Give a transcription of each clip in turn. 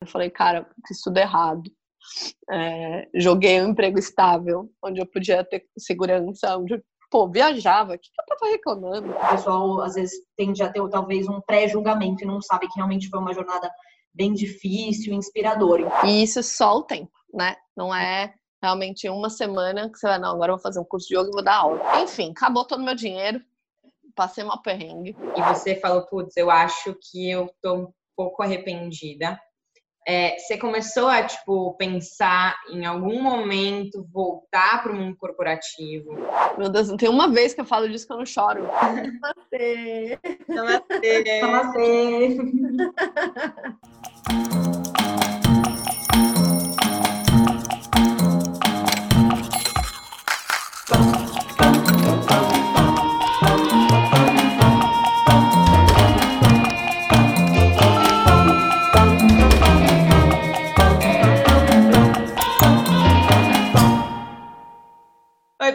Eu falei, cara, fiz tudo errado. É, joguei um emprego estável, onde eu podia ter segurança, onde pô, viajava, o que, que eu tava reclamando? O pessoal às vezes tende a ter talvez um pré-julgamento e não sabe que realmente foi uma jornada bem difícil, inspiradora. E isso é só o tempo, né? Não é realmente uma semana que você vai, não, agora eu vou fazer um curso de yoga e vou dar aula. Enfim, acabou todo o meu dinheiro, passei uma perrengue. E você falou, putz, eu acho que eu tô um pouco arrependida é, você começou a tipo pensar em algum momento voltar para o mundo corporativo? Meu Deus, não tem uma vez que eu falo disso que eu não choro. Namastê. Namastê. Namastê.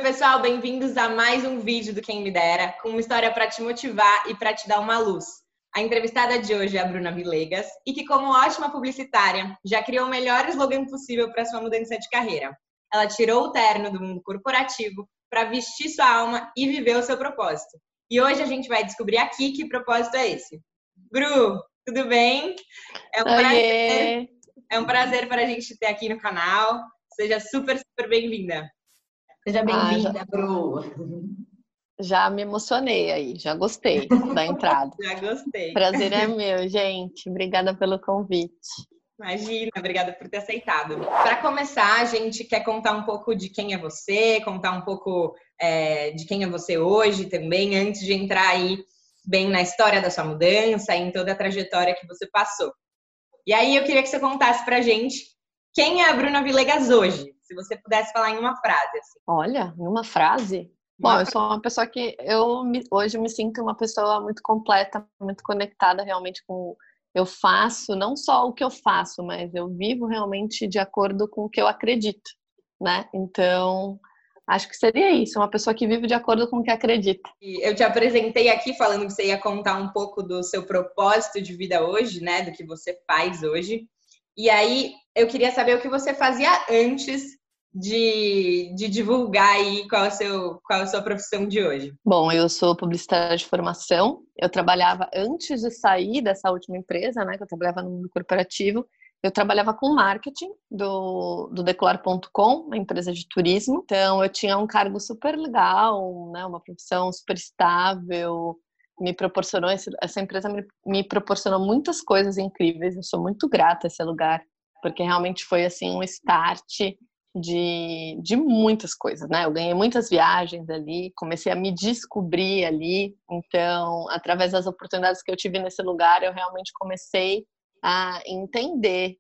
pessoal, bem-vindos a mais um vídeo do Quem Me Dera, com uma história para te motivar e para te dar uma luz. A entrevistada de hoje é a Bruna Vilegas e que, como ótima publicitária, já criou o melhor slogan possível para sua mudança de carreira. Ela tirou o terno do mundo corporativo para vestir sua alma e viver o seu propósito. E hoje a gente vai descobrir aqui que propósito é esse. Bru, tudo bem? É um prazer. É um prazer para a gente ter aqui no canal. Seja super, super bem-vinda. Seja bem-vinda, ah, Bru. Já me emocionei aí, já gostei da entrada. já gostei. Prazer é meu, gente. Obrigada pelo convite. Imagina, obrigada por ter aceitado. Para começar, a gente quer contar um pouco de quem é você, contar um pouco é, de quem é você hoje também, antes de entrar aí bem na história da sua mudança, em toda a trajetória que você passou. E aí eu queria que você contasse pra gente quem é a Bruna Vilegas hoje? Se você pudesse falar em uma frase. Assim. Olha, em uma frase? Bom, eu sou uma pessoa que eu me, hoje me sinto uma pessoa muito completa, muito conectada realmente com eu faço, não só o que eu faço, mas eu vivo realmente de acordo com o que eu acredito, né? Então, acho que seria isso, uma pessoa que vive de acordo com o que acredita. Eu te apresentei aqui falando que você ia contar um pouco do seu propósito de vida hoje, né? Do que você faz hoje. E aí eu queria saber o que você fazia antes de, de divulgar aí qual é, seu, qual é a sua profissão de hoje. Bom, eu sou publicitária de formação. Eu trabalhava antes de sair dessa última empresa, né? Que eu trabalhava no mundo corporativo. Eu trabalhava com marketing do, do Decolar.com, uma empresa de turismo. Então, eu tinha um cargo super legal, né, uma profissão super estável, me proporcionou, essa empresa me, me proporcionou muitas coisas incríveis. Eu sou muito grata a esse lugar, porque realmente foi assim um start de, de muitas coisas, né? Eu ganhei muitas viagens ali, comecei a me descobrir ali. Então, através das oportunidades que eu tive nesse lugar, eu realmente comecei a entender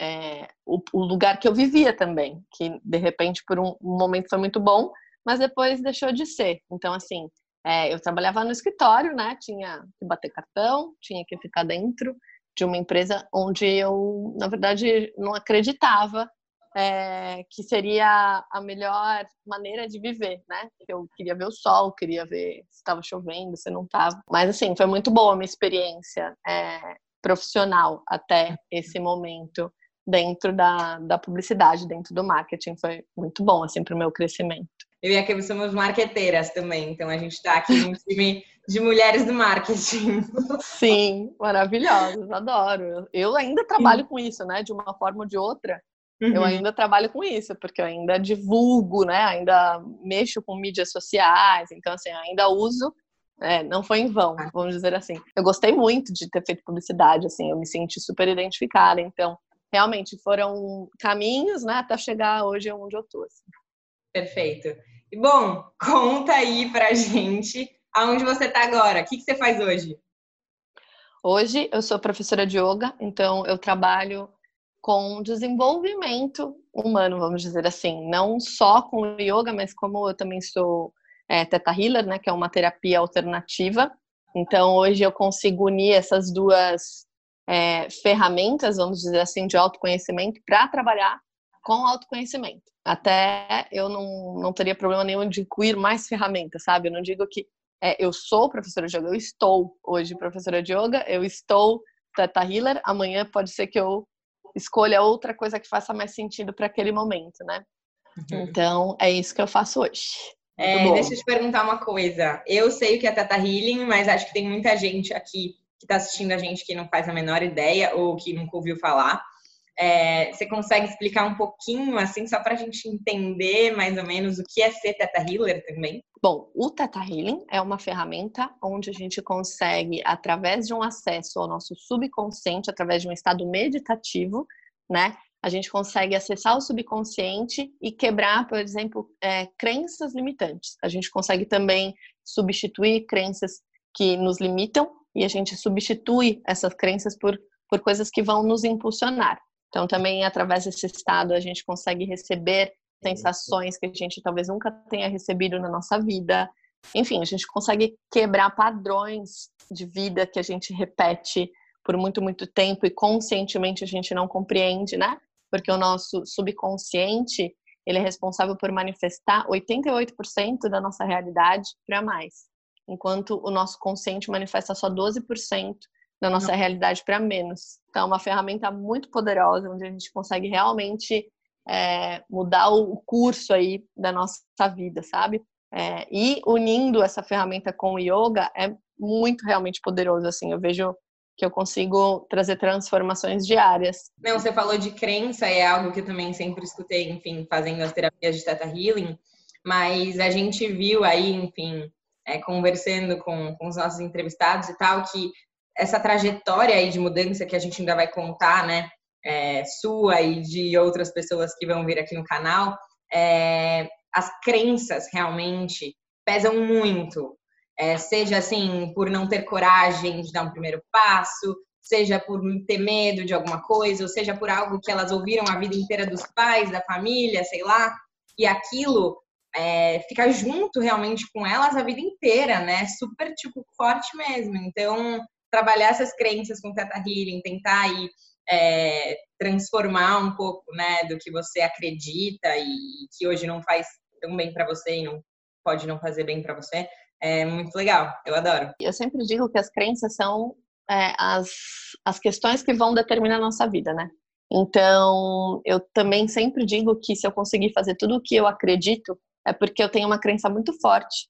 é, o, o, lugar que eu vivia também, que de repente por um, um momento foi muito bom, mas depois deixou de ser. Então, assim, é, eu trabalhava no escritório, né? Tinha que bater cartão, tinha que ficar dentro de uma empresa onde eu, na verdade, não acreditava é, que seria a melhor maneira de viver, né? Eu queria ver o sol, queria ver se estava chovendo, se não estava. Mas assim, foi muito boa a minha experiência é, profissional até esse momento dentro da, da publicidade, dentro do marketing. Foi muito bom, assim, para o meu crescimento. Eu e a Kim somos marqueteiras também, então a gente está aqui num time de mulheres do marketing. Sim, maravilhosas, adoro. Eu ainda trabalho com isso, né, de uma forma ou de outra. Uhum. Eu ainda trabalho com isso, porque eu ainda divulgo, né, ainda mexo com mídias sociais, então assim, ainda uso é, não foi em vão, ah. vamos dizer assim. Eu gostei muito de ter feito publicidade, assim, eu me senti super identificada. Então, realmente foram caminhos, né, até chegar hoje onde eu tô. Assim. Perfeito. E bom, conta aí pra gente aonde você tá agora. O que, que você faz hoje? Hoje eu sou professora de yoga, então eu trabalho com desenvolvimento humano, vamos dizer assim, não só com o yoga, mas como eu também sou é, Theta Healer, né, que é uma terapia alternativa. Então hoje eu consigo unir essas duas é, ferramentas, vamos dizer assim, de autoconhecimento para trabalhar com autoconhecimento. Até eu não, não teria problema nenhum de incluir mais ferramentas, sabe? Eu não digo que é, eu sou professora de yoga, eu estou hoje professora de yoga, eu estou Teta Healer, amanhã pode ser que eu escolha outra coisa que faça mais sentido para aquele momento, né? Uhum. Então, é isso que eu faço hoje. É, deixa eu te perguntar uma coisa. Eu sei o que é Teta Healing, mas acho que tem muita gente aqui que está assistindo a gente que não faz a menor ideia ou que nunca ouviu falar. É, você consegue explicar um pouquinho, assim, só para a gente entender mais ou menos o que é ser Teta Healer também? Bom, o Teta Healing é uma ferramenta onde a gente consegue, através de um acesso ao nosso subconsciente, através de um estado meditativo, né? A gente consegue acessar o subconsciente e quebrar, por exemplo, é, crenças limitantes. A gente consegue também substituir crenças que nos limitam e a gente substitui essas crenças por, por coisas que vão nos impulsionar. Então, também através desse estado, a gente consegue receber sensações que a gente talvez nunca tenha recebido na nossa vida. Enfim, a gente consegue quebrar padrões de vida que a gente repete por muito, muito tempo e conscientemente a gente não compreende, né? Porque o nosso subconsciente, ele é responsável por manifestar 88% da nossa realidade para mais, enquanto o nosso consciente manifesta só 12% da nossa Não. realidade para menos. Então, é uma ferramenta muito poderosa, onde a gente consegue realmente é, mudar o curso aí da nossa vida, sabe? É, e unindo essa ferramenta com o yoga é muito realmente poderoso, assim, eu vejo que eu consigo trazer transformações diárias. Não, você falou de crença, é algo que eu também sempre escutei, enfim, fazendo as terapias de Theta Healing, mas a gente viu aí, enfim, é, conversando com, com os nossos entrevistados e tal, que essa trajetória aí de mudança que a gente ainda vai contar, né, é, sua e de outras pessoas que vão vir aqui no canal, é, as crenças realmente pesam muito. É, seja assim, por não ter coragem de dar um primeiro passo, seja por ter medo de alguma coisa, ou seja por algo que elas ouviram a vida inteira dos pais, da família, sei lá, e aquilo é, fica junto realmente com elas a vida inteira, né? Super, tipo, forte mesmo. Então, trabalhar essas crenças com Teta Healing, tentar aí é, transformar um pouco, né, do que você acredita e que hoje não faz tão bem para você e não pode não fazer bem para você, é muito legal. Eu adoro. Eu sempre digo que as crenças são é, as, as questões que vão determinar a nossa vida, né? Então, eu também sempre digo que se eu conseguir fazer tudo o que eu acredito, é porque eu tenho uma crença muito forte.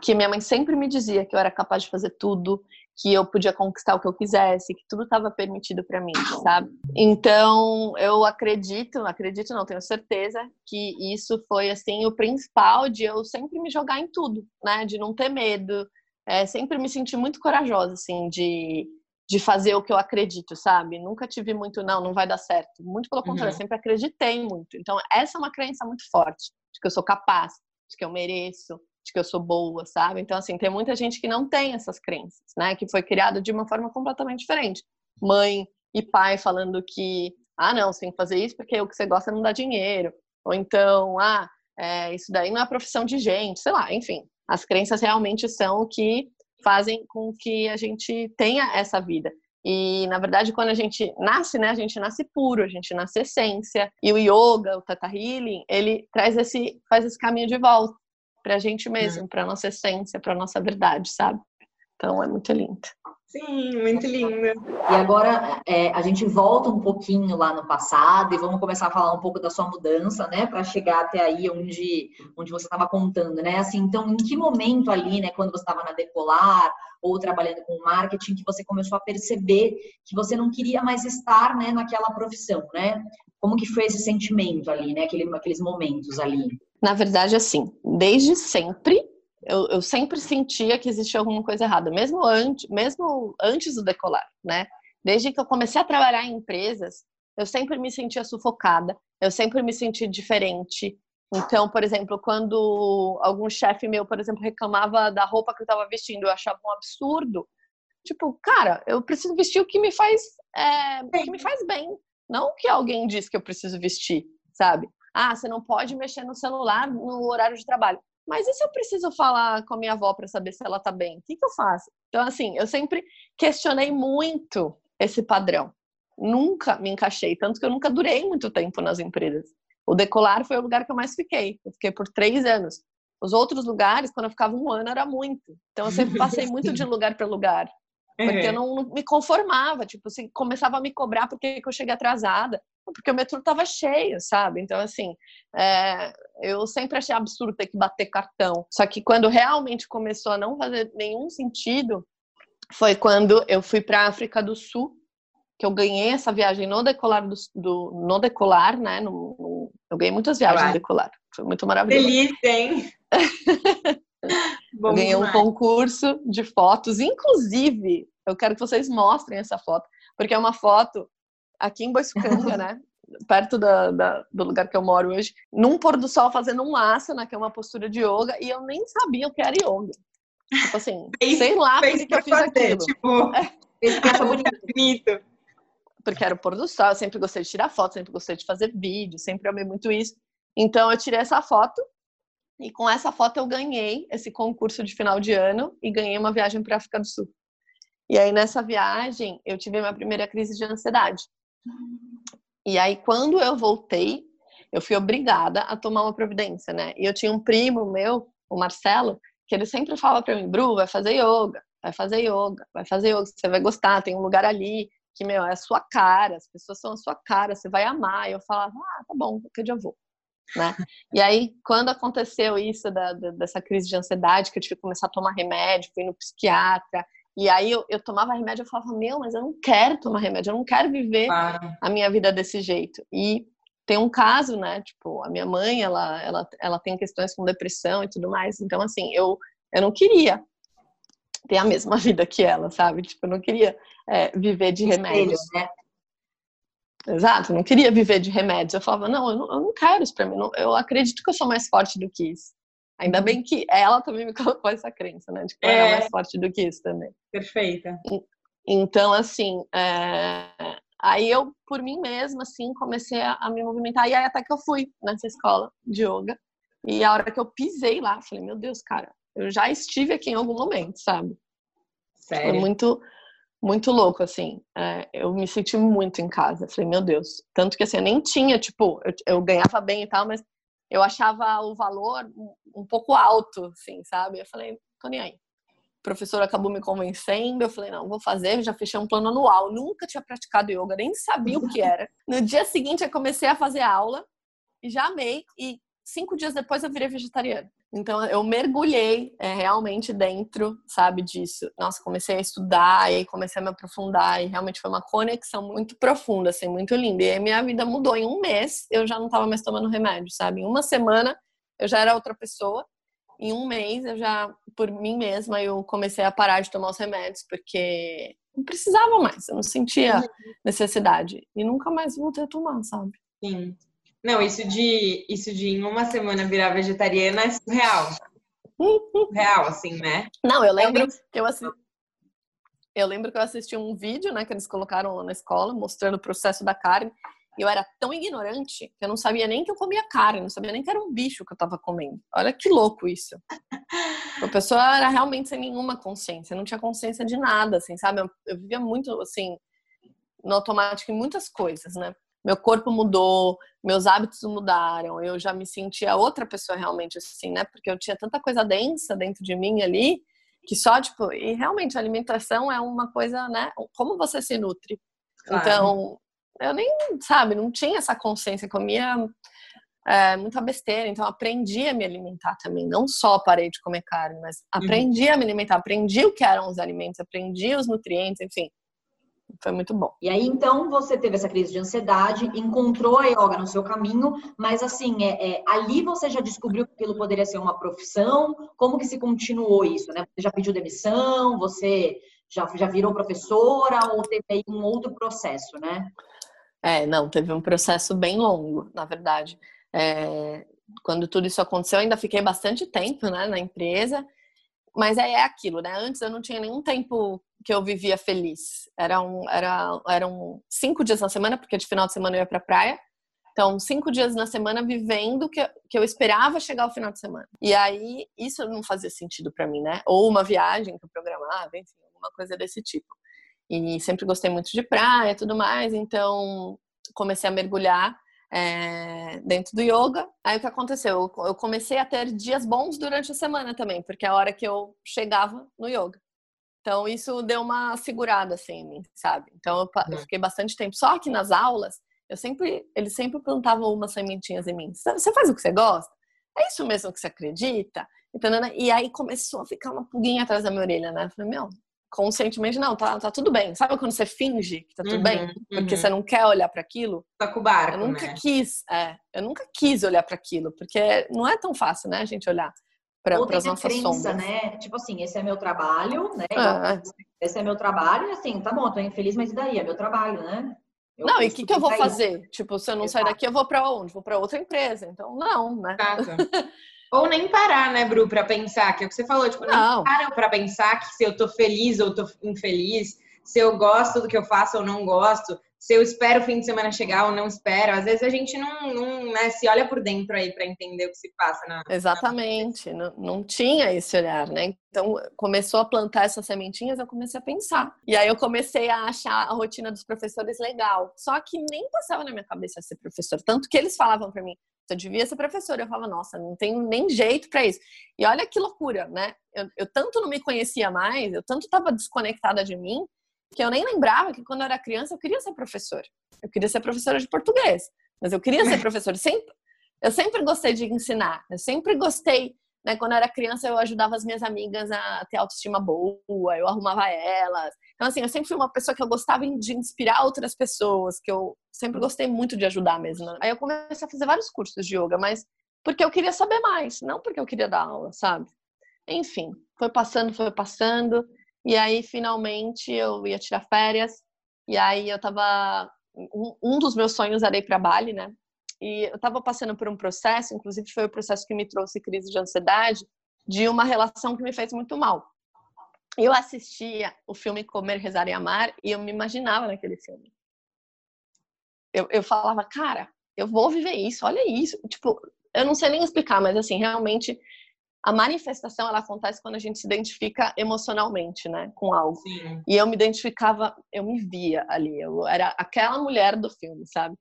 Que minha mãe sempre me dizia que eu era capaz de fazer tudo, que eu podia conquistar o que eu quisesse, que tudo estava permitido para mim, sabe? Então, eu acredito, acredito não, tenho certeza que isso foi assim o principal de eu sempre me jogar em tudo, né? De não ter medo, é, sempre me sentir muito corajosa assim de de fazer o que eu acredito, sabe? Nunca tive muito não, não vai dar certo. Muito pelo contrário, uhum. sempre acreditei muito. Então, essa é uma crença muito forte de que eu sou capaz, de que eu mereço, de que eu sou boa, sabe? Então, assim, tem muita gente que não tem essas crenças, né? Que foi criado de uma forma completamente diferente. Mãe e pai falando que, ah, não, você tem que fazer isso porque o que você gosta não dá dinheiro. Ou então, ah, é, isso daí não é profissão de gente, sei lá, enfim. As crenças realmente são o que fazem com que a gente tenha essa vida. E, na verdade, quando a gente nasce, né, a gente nasce puro, a gente nasce essência. E o yoga, o Tata Healing, ele traz esse, faz esse caminho de volta para a gente mesmo, uhum. para nossa essência, para nossa verdade, sabe? Então é muito lindo. Sim, muito lindo. E agora é, a gente volta um pouquinho lá no passado e vamos começar a falar um pouco da sua mudança, né, para chegar até aí onde, onde você estava contando, né? Assim, então, em que momento ali, né, quando você estava na Decolar ou trabalhando com marketing, que você começou a perceber que você não queria mais estar, né, naquela profissão, né? Como que foi esse sentimento ali, né, Aquele, aqueles momentos ali? Na verdade, assim, desde sempre, eu, eu sempre sentia que existia alguma coisa errada, mesmo antes, mesmo antes do decolar, né? Desde que eu comecei a trabalhar em empresas, eu sempre me sentia sufocada, eu sempre me sentia diferente. Então, por exemplo, quando algum chefe meu, por exemplo, reclamava da roupa que eu estava vestindo, eu achava um absurdo. Tipo, cara, eu preciso vestir o que me faz, é, que me faz bem, não o que alguém diz que eu preciso vestir, sabe? Ah, você não pode mexer no celular no horário de trabalho. Mas e se eu preciso falar com a minha avó para saber se ela tá bem? O que, que eu faço? Então, assim, eu sempre questionei muito esse padrão. Nunca me encaixei, tanto que eu nunca durei muito tempo nas empresas. O Decolar foi o lugar que eu mais fiquei. Eu fiquei por três anos. Os outros lugares, quando eu ficava um ano, era muito. Então, eu sempre passei muito de lugar para lugar. Porque uhum. eu não, não, me conformava, tipo, assim, começava a me cobrar porque eu cheguei atrasada, porque o metrô estava cheio, sabe? Então, assim, é, eu sempre achei absurdo ter que bater cartão. Só que quando realmente começou a não fazer nenhum sentido, foi quando eu fui para a África do Sul, que eu ganhei essa viagem no decolar do, do no decolar, né? No, no, eu ganhei muitas viagens no decolar, foi muito maravilhoso. Delícia, hein? eu ganhei um concurso de fotos, inclusive, eu quero que vocês mostrem essa foto, porque é uma foto aqui em Boiçucanga, né? Perto da, da, do lugar que eu moro hoje, num pôr do sol fazendo um asana, que é uma postura de yoga, e eu nem sabia o que era yoga. Tipo assim, fez, sei lá por que eu fiz fazer, aquilo. Tipo, é. bonito. Porque era o pôr do sol, eu sempre gostei de tirar foto, sempre gostei de fazer vídeo, sempre amei muito isso. Então eu tirei essa foto e com essa foto eu ganhei esse concurso de final de ano e ganhei uma viagem para a África do Sul. E aí nessa viagem eu tive minha primeira crise de ansiedade. E aí quando eu voltei, eu fui obrigada a tomar uma providência, né? E eu tinha um primo meu, o Marcelo, que ele sempre fala para mim, Bru, vai fazer yoga, vai fazer yoga, vai fazer yoga, você vai gostar, tem um lugar ali que, meu, é a sua cara, as pessoas são a sua cara, você vai amar. E eu falava, ah, tá bom, qualquer dia eu vou né? E aí, quando aconteceu isso da, da, dessa crise de ansiedade, que eu tive que começar a tomar remédio, fui no psiquiatra, e aí eu, eu tomava remédio, eu falava, meu, mas eu não quero tomar remédio, eu não quero viver claro. a minha vida desse jeito. E tem um caso, né? Tipo, a minha mãe, ela, ela, ela tem questões com depressão e tudo mais, então assim, eu, eu não queria ter a mesma vida que ela, sabe? Tipo, eu não queria é, viver de remédios. Né? Exato, não queria viver de remédios. Eu falava, não, eu não, eu não quero isso pra mim. Eu acredito que eu sou mais forte do que isso. Ainda bem que ela também me colocou essa crença, né? De que eu é... era mais forte do que isso também. Perfeita. Então, assim, é... aí eu, por mim mesma, assim, comecei a, me movimentar. E aí até que eu fui nessa escola de yoga. E a hora que eu pisei lá, falei, meu Deus, cara, eu já estive aqui em algum momento, sabe? Sério? Foi muito muito louco, assim. É, eu me senti muito em casa. Falei, meu Deus. Tanto que, assim, eu nem tinha, tipo, eu, eu ganhava bem e tal, mas eu achava o valor um, pouco alto, assim, sabe? Eu falei, tô nem aí. O professor acabou me convencendo, eu falei, não, vou fazer, já fechei um plano anual. Nunca tinha praticado yoga, nem sabia o que era. No dia seguinte, eu comecei a fazer aula e já amei. E cinco dias depois, eu virei vegetariana. Então eu mergulhei é, realmente dentro, sabe, disso. Nossa, comecei a estudar e comecei a me aprofundar e realmente foi uma conexão muito profunda, assim, muito linda. E aí minha vida mudou em um mês, eu já não estava mais tomando remédio, sabe? Em uma semana eu já era outra pessoa. Em um mês eu já, por mim mesma, eu comecei a parar de tomar os remédios porque não precisava mais, eu não sentia necessidade e nunca mais voltei a tomar, sabe? Sim. Não, isso de, isso de em uma semana virar vegetariana é surreal. Real, assim, né? Não, eu lembro que eu assisti. Eu lembro que eu assisti um vídeo, né, que eles colocaram lá na escola, mostrando o processo da carne. E eu era tão ignorante que eu não sabia nem que eu comia carne, não sabia nem que era um bicho que eu tava comendo. Olha que louco isso. A pessoa era realmente sem nenhuma consciência, não tinha consciência de nada, assim, sabe? Eu, eu vivia muito, assim, no automático em muitas coisas, né? Meu corpo mudou, meus hábitos mudaram, eu já me sentia outra pessoa realmente assim, né? Porque eu tinha tanta coisa densa dentro de mim ali, que só, tipo, e realmente a alimentação é uma coisa, né? Como você se nutre. Claro. Então, eu nem, sabe, não tinha essa consciência, comia é, muita besteira, então aprendi a me alimentar também, não só parei de comer carne, mas uhum. aprendi uhum. a me alimentar, aprendi o que eram os alimentos, aprendi os nutrientes, enfim. Foi muito bom. E aí, então, você teve essa crise de ansiedade, encontrou a yoga no seu caminho, mas assim, é, é, ali você já descobriu que aquilo poderia ser uma profissão? Como que se continuou isso, né? Você já pediu demissão? Você já, já virou professora? Ou teve aí um outro processo, né? É, não, teve um processo bem longo, na verdade. É, quando tudo isso aconteceu, eu ainda fiquei bastante tempo né, na empresa, mas é aquilo, né? Antes eu não tinha nenhum tempo que eu vivia feliz. Eram, era, eram cinco dias na semana, porque de final de semana eu ia pra praia. Então, cinco dias na semana vivendo que, que eu esperava chegar ao final de semana. E aí, isso não fazia sentido para mim, né? Ou uma viagem que eu programava, enfim, alguma coisa desse tipo. E sempre gostei muito de praia e tudo mais, então comecei a mergulhar é, dentro do yoga. Aí o que aconteceu? Eu comecei a ter dias bons durante a semana também, porque é a hora que eu chegava no yoga. Então, isso deu uma segurada, assim, em mim, sabe? Então, eu, eu, uhum. fiquei bastante tempo. Só que nas aulas, eu sempre, eles sempre plantavam umas sementinhas em mim. Você faz o que você gosta? É isso mesmo que você acredita? E aí começou a ficar uma pulguinha atrás da minha orelha, né? Eu falei, meu, conscientemente, não, tá, tá tudo bem. Sabe quando você finge que tá tudo uhum, bem? Porque uhum. você não quer olhar para aquilo? Tá com o barco, Eu nunca né? quis, é, eu nunca quis olhar para aquilo, porque não é tão fácil, né, a gente olhar para as nossas crença, sombras. né? Tipo assim, esse é meu trabalho, né? Ah. Esse é meu trabalho, e assim, tá bom, tô infeliz, mas e daí? É meu trabalho, né? Eu não, e o que, que eu vou fazer? Tipo, se eu não Exato. sair daqui, eu vou para onde? Vou para outra empresa. Então, não, né? Ou nem parar, né, Bru, para pensar, que é o que você falou, tipo, não, não parar para pensar que se eu tô feliz ou tô infeliz, se eu gosto do que eu faço ou não gosto, se eu espero o fim de semana chegar ou não espero. Às vezes a gente não, não né, se olha por dentro aí para entender o que se passa na. Exatamente, na... Não, não tinha esse olhar, né? Então começou a plantar essas sementinhas, eu comecei a pensar. E aí eu comecei a achar a rotina dos professores legal. Só que nem passava na minha cabeça ser professor. Tanto que eles falavam para mim, você devia ser professor. Eu falava, nossa, não tenho nem jeito para isso. E olha que loucura, né? Eu, eu tanto não me conhecia mais, eu tanto estava desconectada de mim, que eu nem lembrava que quando eu era criança eu queria ser professora. Eu queria ser professora de português, mas eu queria ser professora. Sempre, eu sempre gostei de ensinar. Eu sempre gostei, né? Quando eu era criança eu ajudava as minhas amigas a ter autoestima boa, eu arrumava elas. Então assim, eu sempre fui uma pessoa que eu gostava de inspirar outras pessoas, que eu sempre gostei muito de ajudar mesmo. Aí eu comecei a fazer vários cursos de yoga, mas porque eu queria saber mais, não porque eu queria dar aula, sabe? Enfim, foi passando, foi passando. E aí, finalmente, eu ia tirar férias. E aí, eu tava. Um, um dos meus sonhos era ir para Bali, né? E eu tava passando por um processo, inclusive foi o processo que me trouxe crise de ansiedade, de uma relação que me fez muito mal. Eu assistia o filme Comer, Rezar e Amar e eu me imaginava naquele filme. Eu, eu falava, cara, eu vou viver isso, olha isso. Tipo, eu não sei nem explicar, mas assim, realmente a manifestação ela acontece quando a gente se identifica emocionalmente, né, com algo. Sim. E eu me identificava, eu me via ali, eu era aquela mulher do filme, sabe?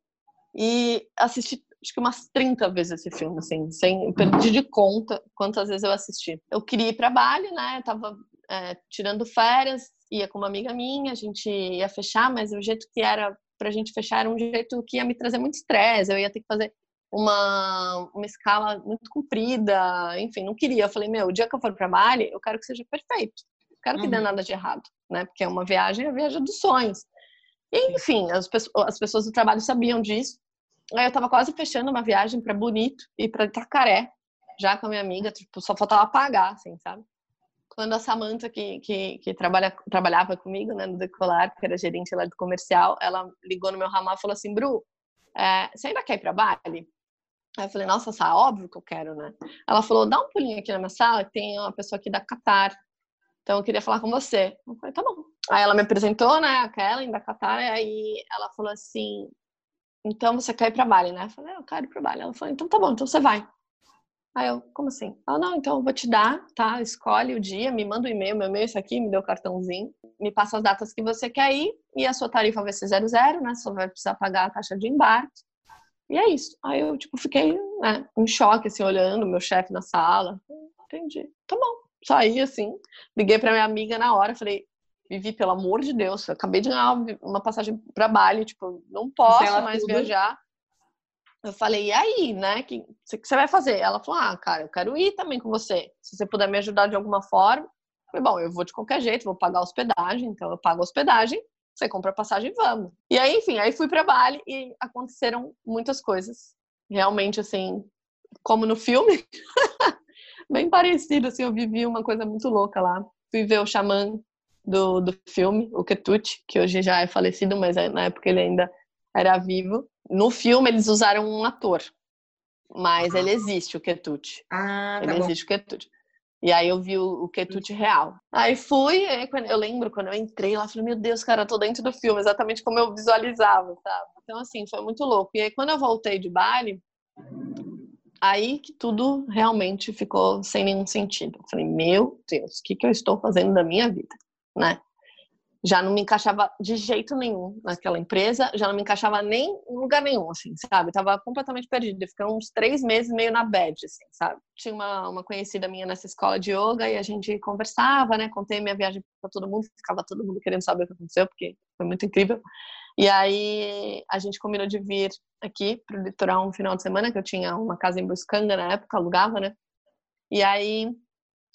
E assisti acho que umas 30 vezes esse filme, assim, sem perdi de conta quantas vezes eu assisti. Eu queria ir para Bali, né? Eu tava é, tirando férias, ia com uma amiga minha, a gente ia fechar, mas o jeito que era pra gente fechar era um jeito que ia me trazer muito estresse, eu ia ter que fazer uma, uma escala muito comprida, enfim, não queria. Eu falei, meu, o dia que eu for para Bali, eu quero que seja perfeito. Eu quero que uhum. dê nada de errado, né? Porque é uma viagem, é a viagem dos sonhos. E, enfim, as, as pessoas do trabalho sabiam disso. Aí eu tava quase fechando uma viagem para Bonito e para Itacaré, já com a minha amiga, tipo, só faltava pagar, assim, sabe? Quando a Samantha, que, que, que trabalha, trabalhava comigo, né, no Decolar, que era gerente lá do comercial, ela ligou no meu ramal e falou assim, Bru, é, você ainda quer ir para Bali? Aí eu falei, nossa, Sá, óbvio que eu quero, né? Ela falou, dá um pulinho aqui na minha sala, tem uma pessoa aqui da Qatar. Então eu queria falar com você. Eu falei, tá bom. Aí ela me apresentou, né, a Kellen da Qatar, e aí ela falou assim, então você quer ir pra Bali, né? Eu falei, eu quero ir pra Bali. Ela falou, então tá bom, então você vai. Aí eu, como assim? Ela, não, então eu vou te dar, tá? Escolhe o dia, me manda o um e-mail, meu e-mail é isso aqui, me deu o cartãozinho, me passa as datas que você quer ir, e a sua tarifa vai ser zero zero, né? Só vai precisar pagar a taxa de embarque. E é isso. Aí eu, tipo, fiquei né, em choque, assim, olhando meu chefe na sala. Entendi. Tá bom. Saí, assim, liguei pra minha amiga na hora, falei, Vivi, pelo amor de Deus, eu acabei de ganhar uma passagem para Bali, tipo, não posso mais tudo. viajar. Eu falei, e aí, né? O que, que você vai fazer? Ela falou, ah, cara, eu quero ir também com você. Se você puder me ajudar de alguma forma. Eu falei, bom, eu vou de qualquer jeito, vou pagar hospedagem, então eu pago hospedagem você compra a passagem e vamos. E aí, enfim, aí fui para Bali e aconteceram muitas coisas. Realmente, assim, como no filme, bem parecido, assim, eu vivi uma coisa muito louca lá. Fui ver o xamã do, do filme, o Ketuti, que hoje já é falecido, mas na época ele ainda era vivo. No filme eles usaram um ator, mas ele existe, o Ketuti. Ah, tá ele bom. existe, o Ketuti. E aí eu vi o, o quitute real. Aí fui, eu lembro quando eu entrei lá, falei, meu Deus, cara, eu tô dentro do filme, exatamente como eu visualizava, sabe? Então, assim, foi muito louco. E aí quando eu voltei de Bali, aí que tudo realmente ficou sem nenhum sentido. Eu falei, meu Deus, o que, que eu estou fazendo da minha vida, né? já não me encaixava de jeito nenhum naquela empresa, já não me encaixava nem em lugar nenhum, assim, sabe? Tava completamente perdida, fiquei uns três meses meio na bad, assim, sabe? Tinha uma, uma conhecida minha nessa escola de yoga e a gente conversava, né? Contei minha viagem para todo mundo, ficava todo mundo querendo saber o que aconteceu, porque foi muito incrível. E aí a gente combinou de vir aqui para o litoral um final de semana, que eu tinha uma casa em Buscanga na época, alugava, né? E aí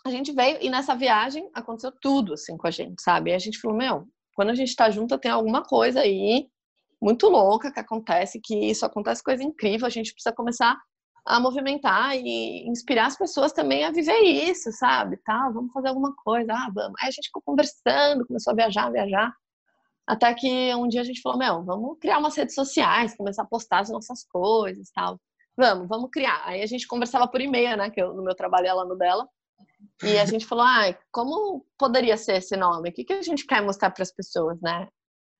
a gente veio e nessa viagem aconteceu tudo assim com a gente, sabe? E a gente falou, meu, quando a gente tá junto tem alguma coisa aí muito louca que acontece, que isso acontece coisa incrível, a gente precisa começar a movimentar e inspirar as pessoas também a viver isso, sabe? Tá, vamos fazer alguma coisa, ah, vamos. Aí a gente ficou conversando, começou a viajar, viajar. Até que um dia a gente falou, meu, vamos criar umas redes sociais, começar a postar as nossas coisas, tal. Vamos, vamos criar. Aí a gente conversava por e-mail, né, que eu, no meu trabalho ela no dela. E a gente falou, ah, como poderia ser esse nome? O que, que a gente quer mostrar para as pessoas, né?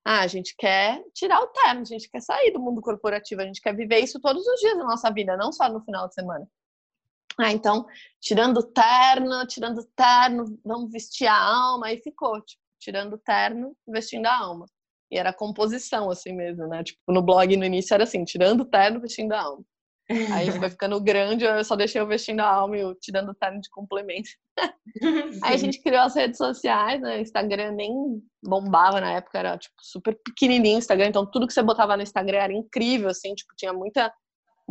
Ah, a gente quer tirar o terno, a gente quer sair do mundo corporativo, a gente quer viver isso todos os dias da nossa vida, não só no final de semana. Ah, então, tirando terno, tirando terno, vamos vestir a alma, e ficou, tipo, tirando o terno, vestindo a alma. E era composição, assim mesmo, né? Tipo, no blog no início era assim, tirando o terno, vestindo a alma. Aí foi ficando grande, eu só deixei eu vestindo a alma e eu tirando o terno de complemento. Aí a gente criou as redes sociais, né? Instagram nem bombava na época, era tipo super pequenininho o Instagram, então tudo que você botava no Instagram era incrível, assim, tipo, tinha muita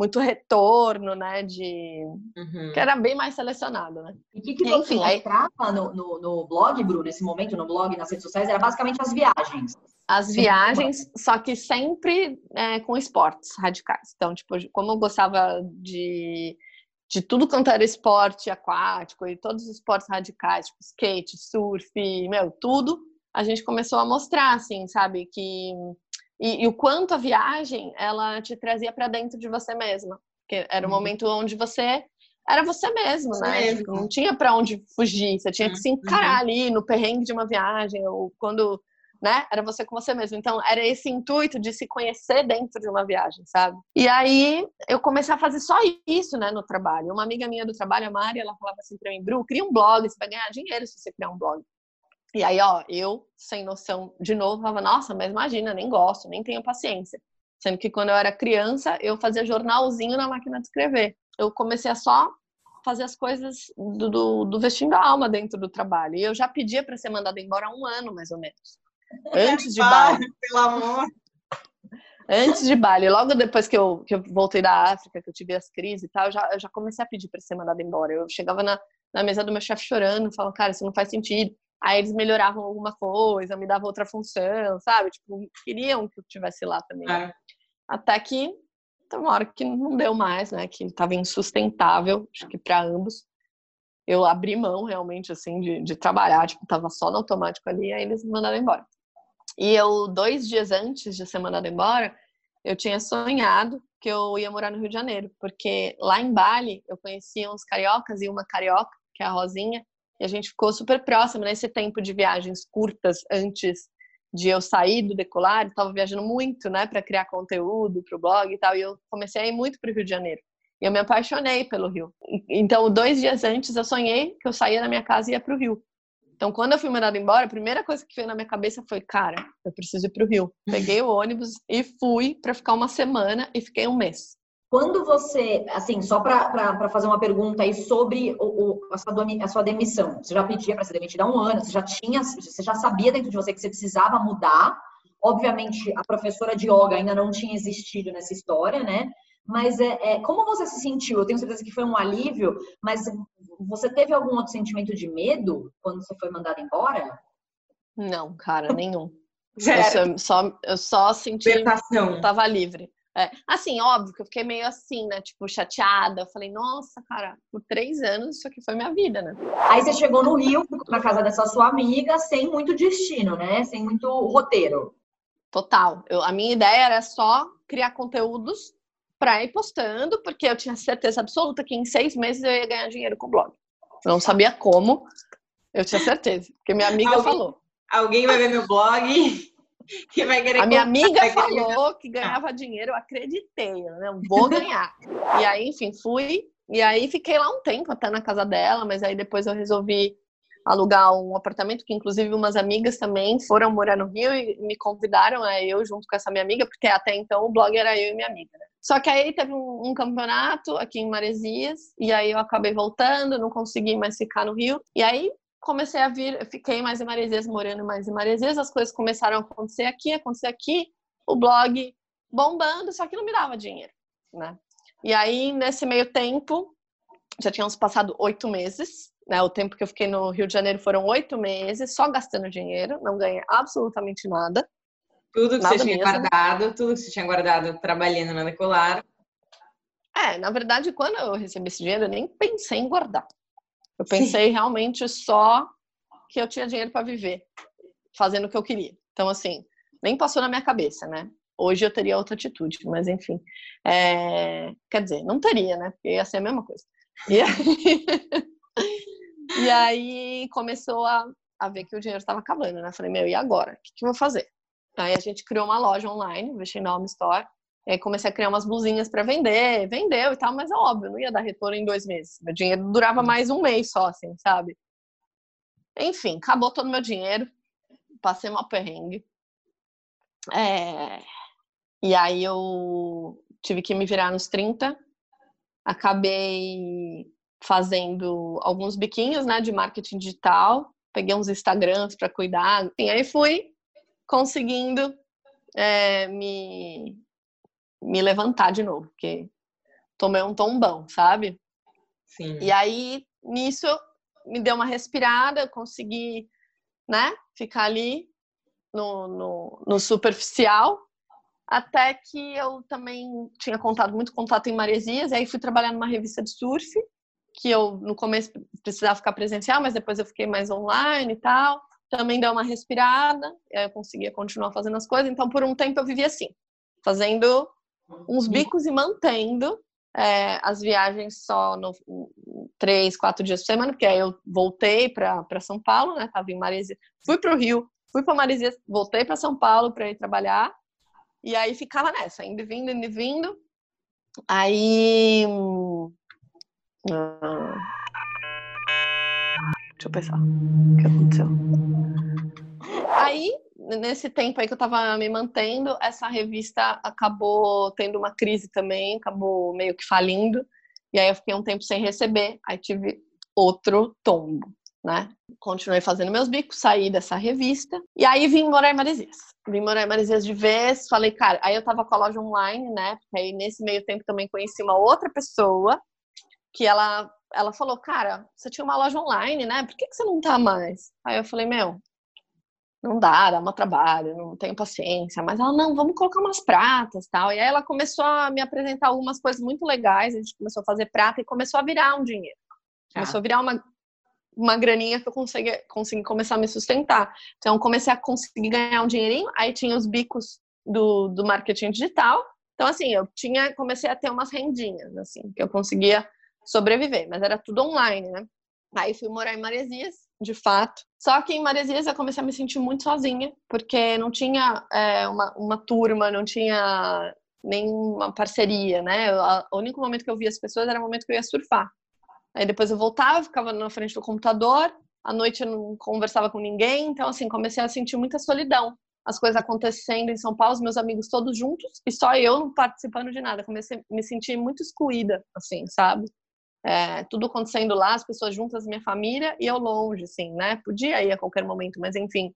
muito retorno, né, de uhum. que era bem mais selecionado, né? E o que, que você Enfim, mostrava aí... no, no, no blog, Bruno, nesse momento, no blog, nas redes sociais, era basicamente as viagens. As viagens, só que sempre é, com esportes radicais. Então, tipo, como eu gostava de, de tudo quanto era esporte aquático e todos os esportes radicais, tipo skate, surf, meu, tudo, a gente começou a mostrar, assim, sabe, que e, e, o quanto a viagem ela te trazia para dentro de você mesma. Porque era o um uhum. momento onde você era você mesmo, você né? Mesmo. Não tinha para onde fugir, você tinha que se uhum. encarar uhum. ali no perrengue de uma viagem ou quando, né? Era você com você mesmo. Então, era esse intuito de se conhecer dentro de uma viagem, sabe? E aí eu comecei a fazer só isso, né, no trabalho. Uma amiga minha do trabalho, a Mari, ela falava assim para mim, Bru, cria um blog, você vai ganhar dinheiro se você criar um blog. E aí, ó, eu, sem noção, de novo, falava, nossa, mas imagina, nem gosto, nem tenho paciência. Sendo que quando eu era criança, eu fazia jornalzinho na máquina de escrever. Eu comecei a só fazer as coisas do, do, do vestindo a alma dentro do trabalho. E eu já pedia para ser mandada embora há um ano, mais ou menos. Antes de Bali. Pelo amor. Antes de Bali. Logo depois que eu, que eu voltei da África, que eu tive as crises e tal, eu já, eu já comecei a pedir para ser mandada embora. Eu chegava na, na mesa do meu chefe chorando, falando, cara, isso não faz sentido. Aí eles melhoravam alguma coisa, me davam outra função, sabe? Tipo, queriam que eu estivesse lá também. É. Até que tem uma hora que não deu mais, né? Que estava insustentável, acho que para ambos. Eu abri mão realmente, assim, de, de trabalhar, tipo, tava só no automático ali, aí eles me mandaram embora. E eu, dois dias antes de ser mandada embora, eu tinha sonhado que eu ia morar no Rio de Janeiro, porque lá em Bali eu conhecia uns cariocas e uma carioca, que é a Rosinha, e a gente ficou super próximo nesse tempo de viagens curtas antes de eu sair do decolar. Estava viajando muito, né, para criar conteúdo para o blog e tal. E eu comecei a ir muito para o Rio de Janeiro. E eu me apaixonei pelo Rio. Então, dois dias antes, eu sonhei que eu saía da minha casa e ia para o Rio. Então, quando eu fui mandada embora, a primeira coisa que veio na minha cabeça foi: cara, eu preciso ir para o Rio. Peguei o ônibus e fui para ficar uma semana e fiquei um mês. Quando você, assim, só para fazer uma pergunta aí sobre o, o, a, sua, a, sua, demissão, você já pedia para ser demitida há um ano, você já tinha, você já sabia dentro de você que você precisava mudar. Obviamente, a professora de yoga ainda não tinha existido nessa história, né? Mas é, é, como você se sentiu? Eu tenho certeza que foi um alívio, mas você teve algum outro sentimento de medo quando você foi mandada embora? Não, cara, nenhum. eu só, eu só senti que eu estava livre. É, assim, óbvio que eu fiquei meio assim, né? Tipo, chateada. Eu falei, nossa, cara, por três anos isso aqui foi minha vida, né? Aí você chegou no Rio, na casa dessa sua amiga, sem muito destino, né? Sem muito roteiro. Total. Eu, a minha ideia era só criar conteúdos para ir postando, porque eu tinha certeza absoluta que em seis meses eu ia ganhar dinheiro com o blog. Eu não sabia como, eu tinha certeza, porque minha amiga alguém, falou. Alguém vai ver meu blog que vai querer A minha amiga falou que ganhava dinheiro, eu acreditei, né? Vou ganhar. e aí, enfim, fui. E aí fiquei lá um tempo até na casa dela, mas aí depois eu resolvi alugar um apartamento, que inclusive umas amigas também foram morar no Rio e me convidaram a eu junto com essa minha amiga, porque até então o blog era eu e minha amiga. Né? Só que aí teve um, um, campeonato aqui em Maresias, e aí eu acabei voltando, não consegui mais ficar no Rio. E aí comecei a vir, fiquei mais em Maresias, morando mais em Maresias, as coisas começaram a acontecer aqui, acontecer aqui, o blog bombando, só que não me dava dinheiro, né? E aí, nesse meio tempo, já tínhamos passado oito meses, né? O tempo que eu fiquei no Rio de Janeiro foram oito meses, só gastando dinheiro, não ganhei absolutamente nada. Tudo que nada você tinha mesmo. guardado, tudo que você tinha guardado trabalhando na Decolar. É, na verdade, quando eu recebi esse dinheiro, eu nem pensei em guardar. Eu pensei Sim. realmente só que eu tinha dinheiro para viver, fazendo o que eu queria. Então, assim, nem passou na minha cabeça, né? Hoje eu teria outra atitude, mas enfim. É... Quer dizer, não teria, né? Porque ia ser a mesma coisa. E aí, e aí começou a, a ver que o dinheiro estava acabando, né? Falei, meu, e agora? O que, que eu vou fazer? Aí a gente criou uma loja online, Vestinal Store. Aí comecei a criar umas blusinhas para vender, vendeu e tal, mas é óbvio, não ia dar retorno em dois meses. Meu dinheiro durava mais um mês só, assim, sabe? Enfim, acabou todo o meu dinheiro, passei uma perrengue. É... E aí eu tive que me virar nos 30, acabei fazendo alguns biquinhos, né, de marketing digital, peguei uns Instagrams para cuidar, e aí fui conseguindo é, me, me levantar de novo, porque tomei um tombão, sabe? Sim. E aí, nisso, me deu uma respirada, eu consegui, né, ficar ali no, no, no superficial, até que eu também tinha contado muito contato em Maresias, e aí fui trabalhar numa revista de surf, que eu no começo precisava ficar presencial, mas depois eu fiquei mais online e tal. Também deu uma respirada, e eu conseguia continuar fazendo as coisas. Então, por um tempo eu vivi assim, fazendo uns bicos e mantendo é, as viagens só no, três, quatro dias por semana, porque aí eu voltei para São Paulo, né? Tava em Maresias, fui para o Rio, fui para Maresias, voltei para São Paulo para ir trabalhar e aí ficava nessa, indo e vindo, indo e vindo. Aí. Ah, deixa eu pensar. O que aconteceu? Aí, nesse tempo aí que eu tava me mantendo, essa revista acabou tendo uma crise também, acabou meio que falindo. E aí eu fiquei um tempo sem receber. Aí tive outro tombo, né? Continuei fazendo meus bicos, saí dessa revista. E aí vim morar em Maresias vim morar em Maresias de vez, falei, cara, aí eu tava com a loja online, né? Porque aí nesse meio tempo também conheci uma outra pessoa que ela, ela falou, cara, você tinha uma loja online, né? Por que, que você não tá mais? Aí eu falei, meu, não dá, dá um trabalho, não tenho paciência. Mas ela, não, vamos colocar umas pratas tal. E aí ela começou a me apresentar algumas coisas muito legais, a gente começou a fazer prata e começou a virar um dinheiro. Começou ah. a virar uma, uma graninha que eu consegui, consegui começar a me sustentar. Então, comecei a conseguir ganhar um dinheirinho, aí tinha os bicos do, do marketing digital. Então, assim, eu tinha, comecei a ter umas rendinhas, assim, que eu conseguia sobreviver, mas era tudo online, né? Aí fui morar em Maresias, de fato. Só que em Maresias eu comecei a me sentir muito sozinha, porque não tinha é, uma, uma turma, não tinha nenhuma parceria, né? O único momento que eu via as pessoas era o momento que eu ia surfar. Aí depois eu voltava, ficava na frente do computador, à noite eu não conversava com ninguém, então assim, comecei a sentir muita solidão. As coisas acontecendo em São Paulo, os meus amigos todos juntos e só eu não participando de nada. Comecei a me sentir muito excluída, assim, sabe? É, tudo acontecendo lá, as pessoas juntas, minha família e eu longe, assim, né? Podia ir a qualquer momento, mas enfim,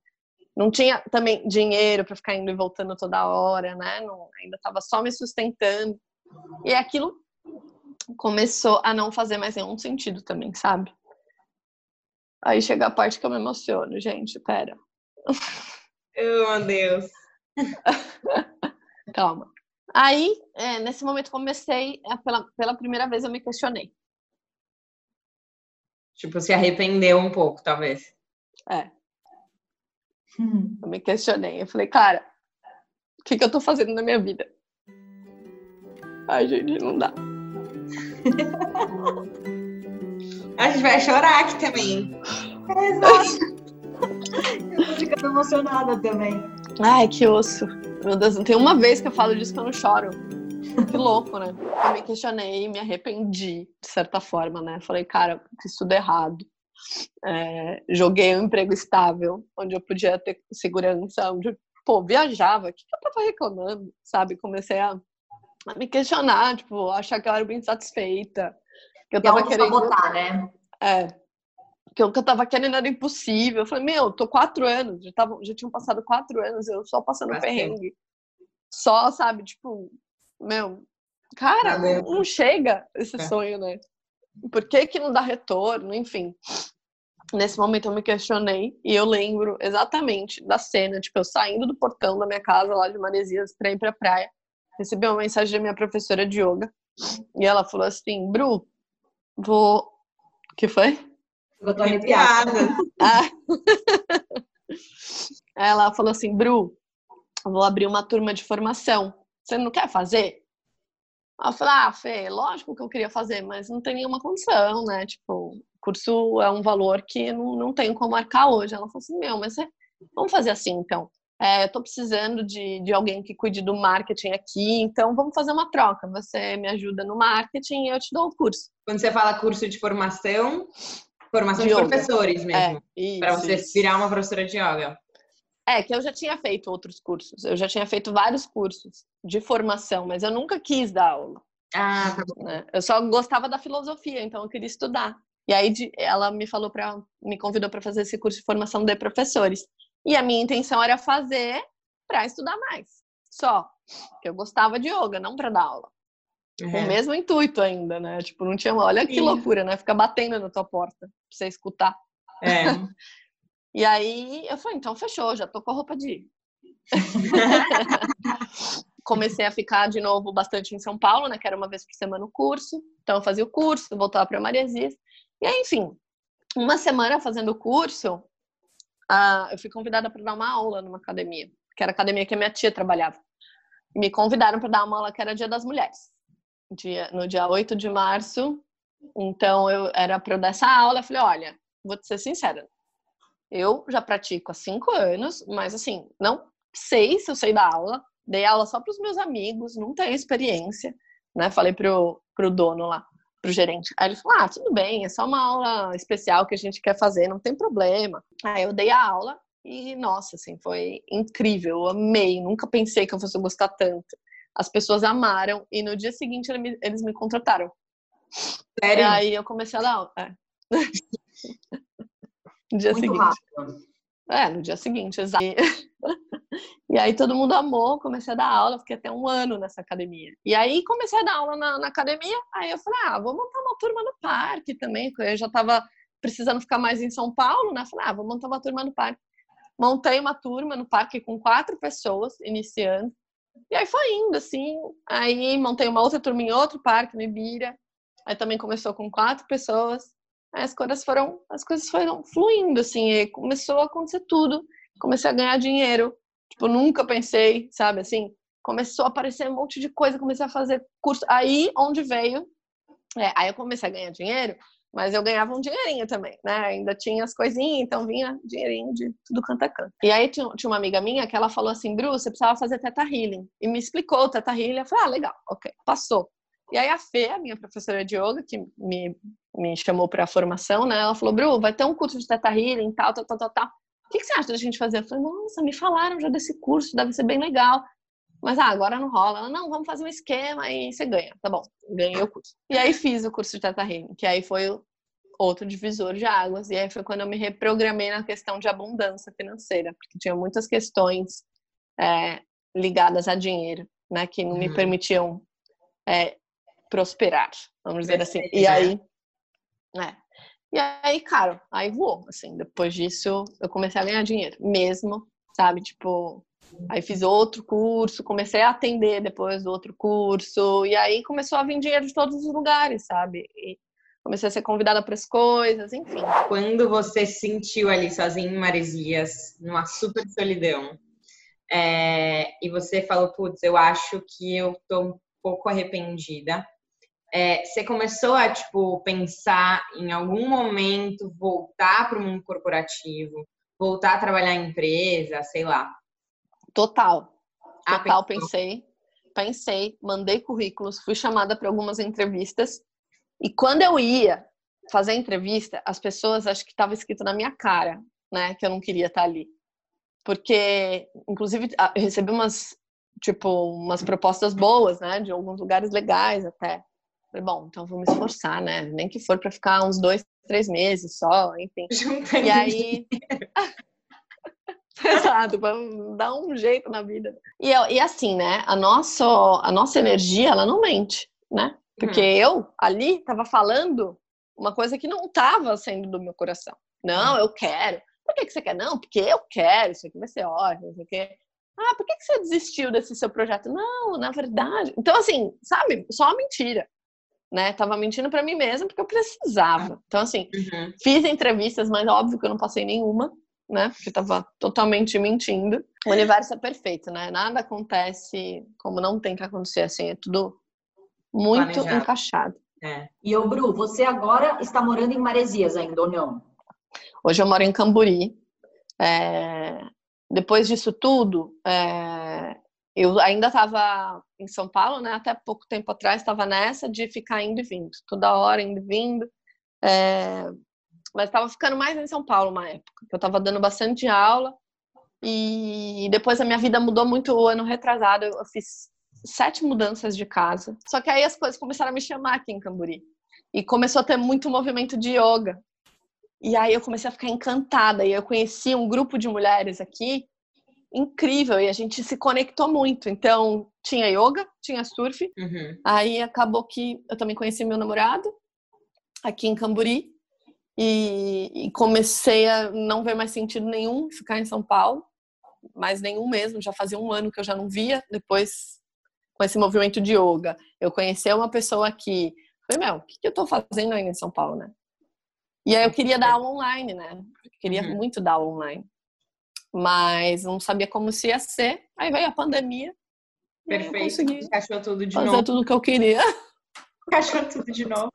não tinha também dinheiro para ficar indo e voltando toda hora, né? Não, ainda estava só me sustentando. E aquilo começou a não fazer mais nenhum sentido também, sabe? Aí chega a parte que eu me emociono, gente, pera. Oh, meu Deus. Calma. Aí, é, nesse momento, comecei, é, pela, pela primeira vez eu me questionei. Tipo, se arrependeu um pouco, talvez. É. Hum. Eu me questionei. Eu falei, cara, o que, que eu tô fazendo na minha vida? Ai, gente, não dá. A gente vai chorar aqui também. É, exato. Eu tô ficando emocionada também. Ai, que osso. Meu Deus, não tem uma vez que eu falo disso que eu não choro. Que louco, né? Eu me questionei, me arrependi, de certa forma, né? Falei, cara, fiz tudo errado. É, joguei um emprego estável, onde eu podia ter segurança, onde, pô, viajava. O que, que eu tava reclamando, sabe? Comecei a, a, me questionar, tipo, achar que eu era bem satisfeita. Que eu tava querendo. Sabotar, né? É. Que o que eu tava querendo era impossível. Eu falei, meu, tô quatro anos, já, tava, já tinham passado quatro anos, eu só passando Bastante. perrengue. Só, sabe, tipo, meu, cara, não, não chega esse é. sonho, né? Por que que não dá retorno? Enfim. Nesse momento eu me questionei e eu lembro exatamente da cena, tipo, eu saindo do portão da minha casa lá de Maresias para ir pra praia, recebi uma mensagem da minha professora de yoga e ela falou assim, Bru, vou... O que foi? Eu tô arrepiada. ah. ela falou assim, Bru, vou abrir uma turma de formação. Você não quer fazer? eu falei, ah, Fê, lógico que eu queria fazer, mas não tem nenhuma condição, né? Tipo, curso é um valor que não, não tenho como marcar hoje. Ela falou assim, meu, mas é... vamos fazer assim, então. É, eu tô precisando de, de alguém que cuide do marketing aqui, então vamos fazer uma troca. Você me ajuda no marketing e eu te dou o curso. Quando você fala curso de formação, formação de, de professores mesmo. É, para você isso. virar uma professora de yoga. É, que eu já tinha feito outros cursos. Eu já tinha feito vários cursos de formação, mas eu nunca quis dar aula. Ah, tá bom. Né? Eu só gostava da filosofia, então eu queria estudar. E aí ela me falou para me convidou para fazer esse curso de formação de professores. E a minha intenção era fazer para estudar mais. Só eu gostava de yoga, não para dar aula. Uhum. Com o mesmo intuito ainda, né? Tipo, não tinha, olha que loucura, né? Ficar batendo na tua porta pra você escutar. É. E aí eu falei, então fechou, já tô com a roupa de ir. Comecei a ficar de novo bastante em São Paulo, né? Que era uma vez por semana o curso. Então eu fazia o curso, voltava para Mariasis. E aí, enfim, uma semana fazendo o curso, eu fui convidada para dar uma aula numa academia, que era a academia que a minha tia trabalhava. Me convidaram para dar uma aula que era Dia das Mulheres, dia, no dia 8 de março. Então eu era para eu dar essa aula. Eu falei, olha, vou te ser sincera, eu já pratico há cinco anos, mas assim, não sei se eu sei dar aula. Dei aula só para os meus amigos, não tenho experiência, né? Falei pro, pro dono lá, pro gerente. Aí ele falou: ah, tudo bem, é só uma aula especial que a gente quer fazer, não tem problema. Aí eu dei a aula e, nossa, assim, foi incrível, eu amei, nunca pensei que eu fosse gostar tanto. As pessoas amaram e no dia seguinte eles me contrataram. Sério? E aí eu comecei a dar aula. É. No dia Muito seguinte. Rápido. É, no dia seguinte, exato. E aí todo mundo amou, comecei a dar aula, fiquei até um ano nessa academia. E aí comecei a dar aula na, na academia, aí eu falei, ah, vou montar uma turma no parque também, eu já tava precisando ficar mais em São Paulo, né? Falei, ah, vou montar uma turma no parque. Montei uma turma no parque com quatro pessoas, iniciando. E aí foi indo, assim. Aí montei uma outra turma em outro parque, no Ibira. Aí também começou com quatro pessoas as coisas foram, as coisas foram fluindo, assim, começou a acontecer tudo. Comecei a ganhar dinheiro, tipo, nunca pensei, sabe, assim, começou a aparecer um monte de coisa, comecei a fazer curso. Aí, onde veio, é, aí eu comecei a ganhar dinheiro, mas eu ganhava um dinheirinho também, né? Ainda tinha as coisinhas, então vinha dinheirinho de tudo canto a canto. E aí tinha, tinha uma amiga minha que ela falou assim, Bru, você precisava fazer Teta Healing. E me explicou o Teta Healing. Eu falei, ah, legal, ok, passou. E aí a Fê, a minha professora de yoga, que me, me chamou para a formação, né? Ela falou, Bru, vai ter um curso de Teta Healing, tal, tal, tal, tal, tal. O que, que você acha da gente fazer? Eu falei, nossa, me falaram já desse curso, deve ser bem legal. Mas ah, agora não rola. Ela, não, vamos fazer um esquema e você ganha. Tá bom, ganhei o curso. E aí fiz o curso de Teta Healing, que aí foi outro divisor de águas. E aí foi quando eu me reprogramei na questão de abundância financeira, porque tinha muitas questões é, ligadas a dinheiro, né, que não me uhum. permitiam é, prosperar, vamos dizer assim. E aí, é. E aí, cara, aí voou, assim, depois disso eu comecei a ganhar dinheiro, mesmo, sabe, tipo, aí fiz outro curso, comecei a atender depois outro curso, e aí começou a vir dinheiro de todos os lugares, sabe, e comecei a ser convidada para as coisas, enfim. Quando você se sentiu ali sozinha em Maresias, numa super solidão, é, e você falou, putz, eu acho que eu tô um pouco arrependida, é, você começou a tipo pensar em algum momento voltar para o mundo corporativo, voltar a trabalhar em empresa, sei lá? Total. Ah, Total, pensei. Pensei, mandei currículos, fui chamada para algumas entrevistas. E quando eu ia, fazer entrevista, as pessoas acho que estava escrito na minha cara, né, que eu não queria estar ali. Porque, inclusive, eu recebi umas, tipo, umas propostas boas, né, de alguns lugares legais até. Falei, bom, então vou me esforçar, né, nem que for para ficar uns dois, três meses só, enfim. e aí... Exato, para dar um jeito na vida. E, e assim, né, a nossa, a nossa energia, ela não mente, né? Porque hum. eu, ali, estava falando uma coisa que não estava saindo do meu coração. Não, eu quero. Por que, que você quer? Não, porque eu quero, isso aqui vai ser ótimo, isso aqui. Ah, por que, que você desistiu desse seu projeto? Não, na verdade. Então, assim, sabe, só uma mentira. Né? Tava mentindo para mim mesma porque eu precisava. Então, assim, uhum. fiz entrevistas, mas óbvio que eu não passei nenhuma, né? Porque tava totalmente mentindo. O universo é perfeito, né? Nada acontece como não tem que acontecer, assim, é tudo muito Planejado. encaixado. É. E o Bru, você agora está morando em Maresias ainda ou não? Hoje eu moro em Camburi. É... Depois disso tudo, é... eu ainda estava em São Paulo, né? Até pouco tempo atrás estava nessa de ficar indo e vindo, toda hora indo e vindo. É... Mas estava ficando mais em São Paulo uma época, eu estava dando bastante aula. E depois a minha vida mudou muito o ano retrasado. Eu fiz sete mudanças de casa. Só que aí as coisas começaram a me chamar aqui em Camburi. E começou a ter muito movimento de yoga. E aí eu comecei a ficar encantada. E eu conheci um grupo de mulheres aqui incrível. E a gente se conectou muito. Então, tinha yoga, tinha surf. Uhum. Aí acabou que eu também conheci meu namorado aqui em Camburi. E, e comecei a não ver mais sentido nenhum ficar em São Paulo. Mais nenhum mesmo. Já fazia um ano que eu já não via. Depois com esse movimento de yoga. Eu conheci uma pessoa aqui. Falei, meu, o que, eu tô fazendo aí em São Paulo, né? E aí eu queria dar aula online, né? Eu queria uhum. muito dar aula online. Mas não sabia como se ia ser. Aí veio a pandemia. Perfeito. Encaixou tudo de fazer novo. Tudo que eu queria. Encaixou tudo de novo.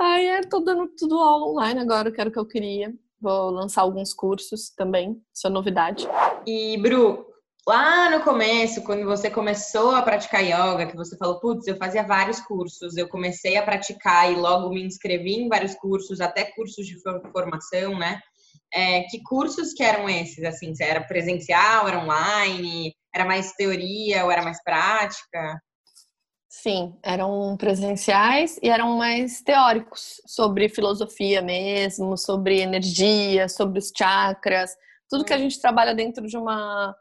Aí é, tô dando tudo aula online agora, que era o que eu queria. Vou lançar alguns cursos também, isso é novidade. E, Bru, lá no começo, quando você começou a praticar yoga, que você falou, putz, eu fazia vários cursos, eu comecei a praticar e logo me inscrevi em vários cursos, até cursos de formação, né? É, que cursos que eram esses, assim? Era presencial, era online, era mais teoria ou era mais prática? Sim, eram presenciais e eram mais teóricos, sobre filosofia mesmo, sobre energia, sobre os chakras, tudo que a hum. gente trabalha dentro de uma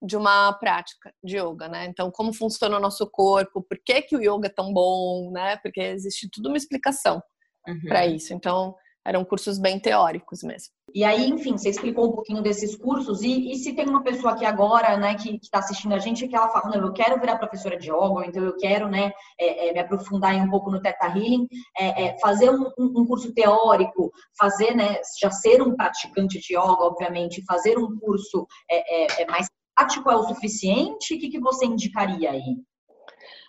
de uma prática de yoga, né? Então, como funciona o nosso corpo, por que, que o yoga é tão bom, né? Porque existe tudo uma explicação uhum. para isso. Então, eram cursos bem teóricos mesmo. E aí, enfim, você explicou um pouquinho desses cursos e, e se tem uma pessoa aqui agora, né, que está assistindo a gente que ela fala, não, eu quero virar professora de yoga, então eu quero, né, é, é, me aprofundar um pouco no Theta Healing, é, é fazer um, um, curso teórico, fazer, né, já ser um praticante de yoga, obviamente, fazer um curso é, é, mais prático é o suficiente? O que, que você indicaria aí?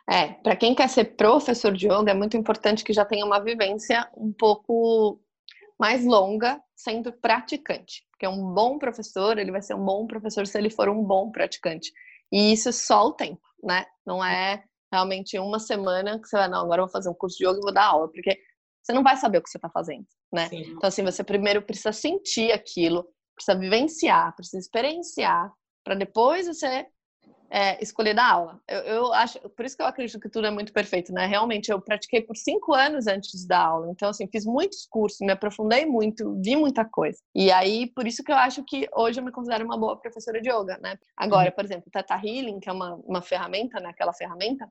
É, para quem quer ser professor de yoga, é muito importante que já tenha uma vivência um pouco mais longa sendo praticante. Porque um bom professor, ele vai ser um bom professor se ele for um bom praticante. E isso é só o tempo, né? Não é realmente uma semana que você vai, não, agora eu vou fazer um curso de yoga e vou dar aula, porque você não vai saber o que você está fazendo, né? Sim. Então, assim, você primeiro precisa sentir aquilo, precisa vivenciar, precisa experienciar, para depois você é, escolher dar aula. Eu, eu, acho, por isso que eu acredito que tudo é muito perfeito, né? Realmente, eu pratiquei por cinco anos antes da aula, então assim fiz muitos cursos, me aprofundei muito, vi muita coisa. E aí, por isso que eu acho que hoje eu me considero uma boa professora de yoga, né? Agora, uhum. por exemplo, Tata Healing, que é uma, uma ferramenta, né? Aquela ferramenta.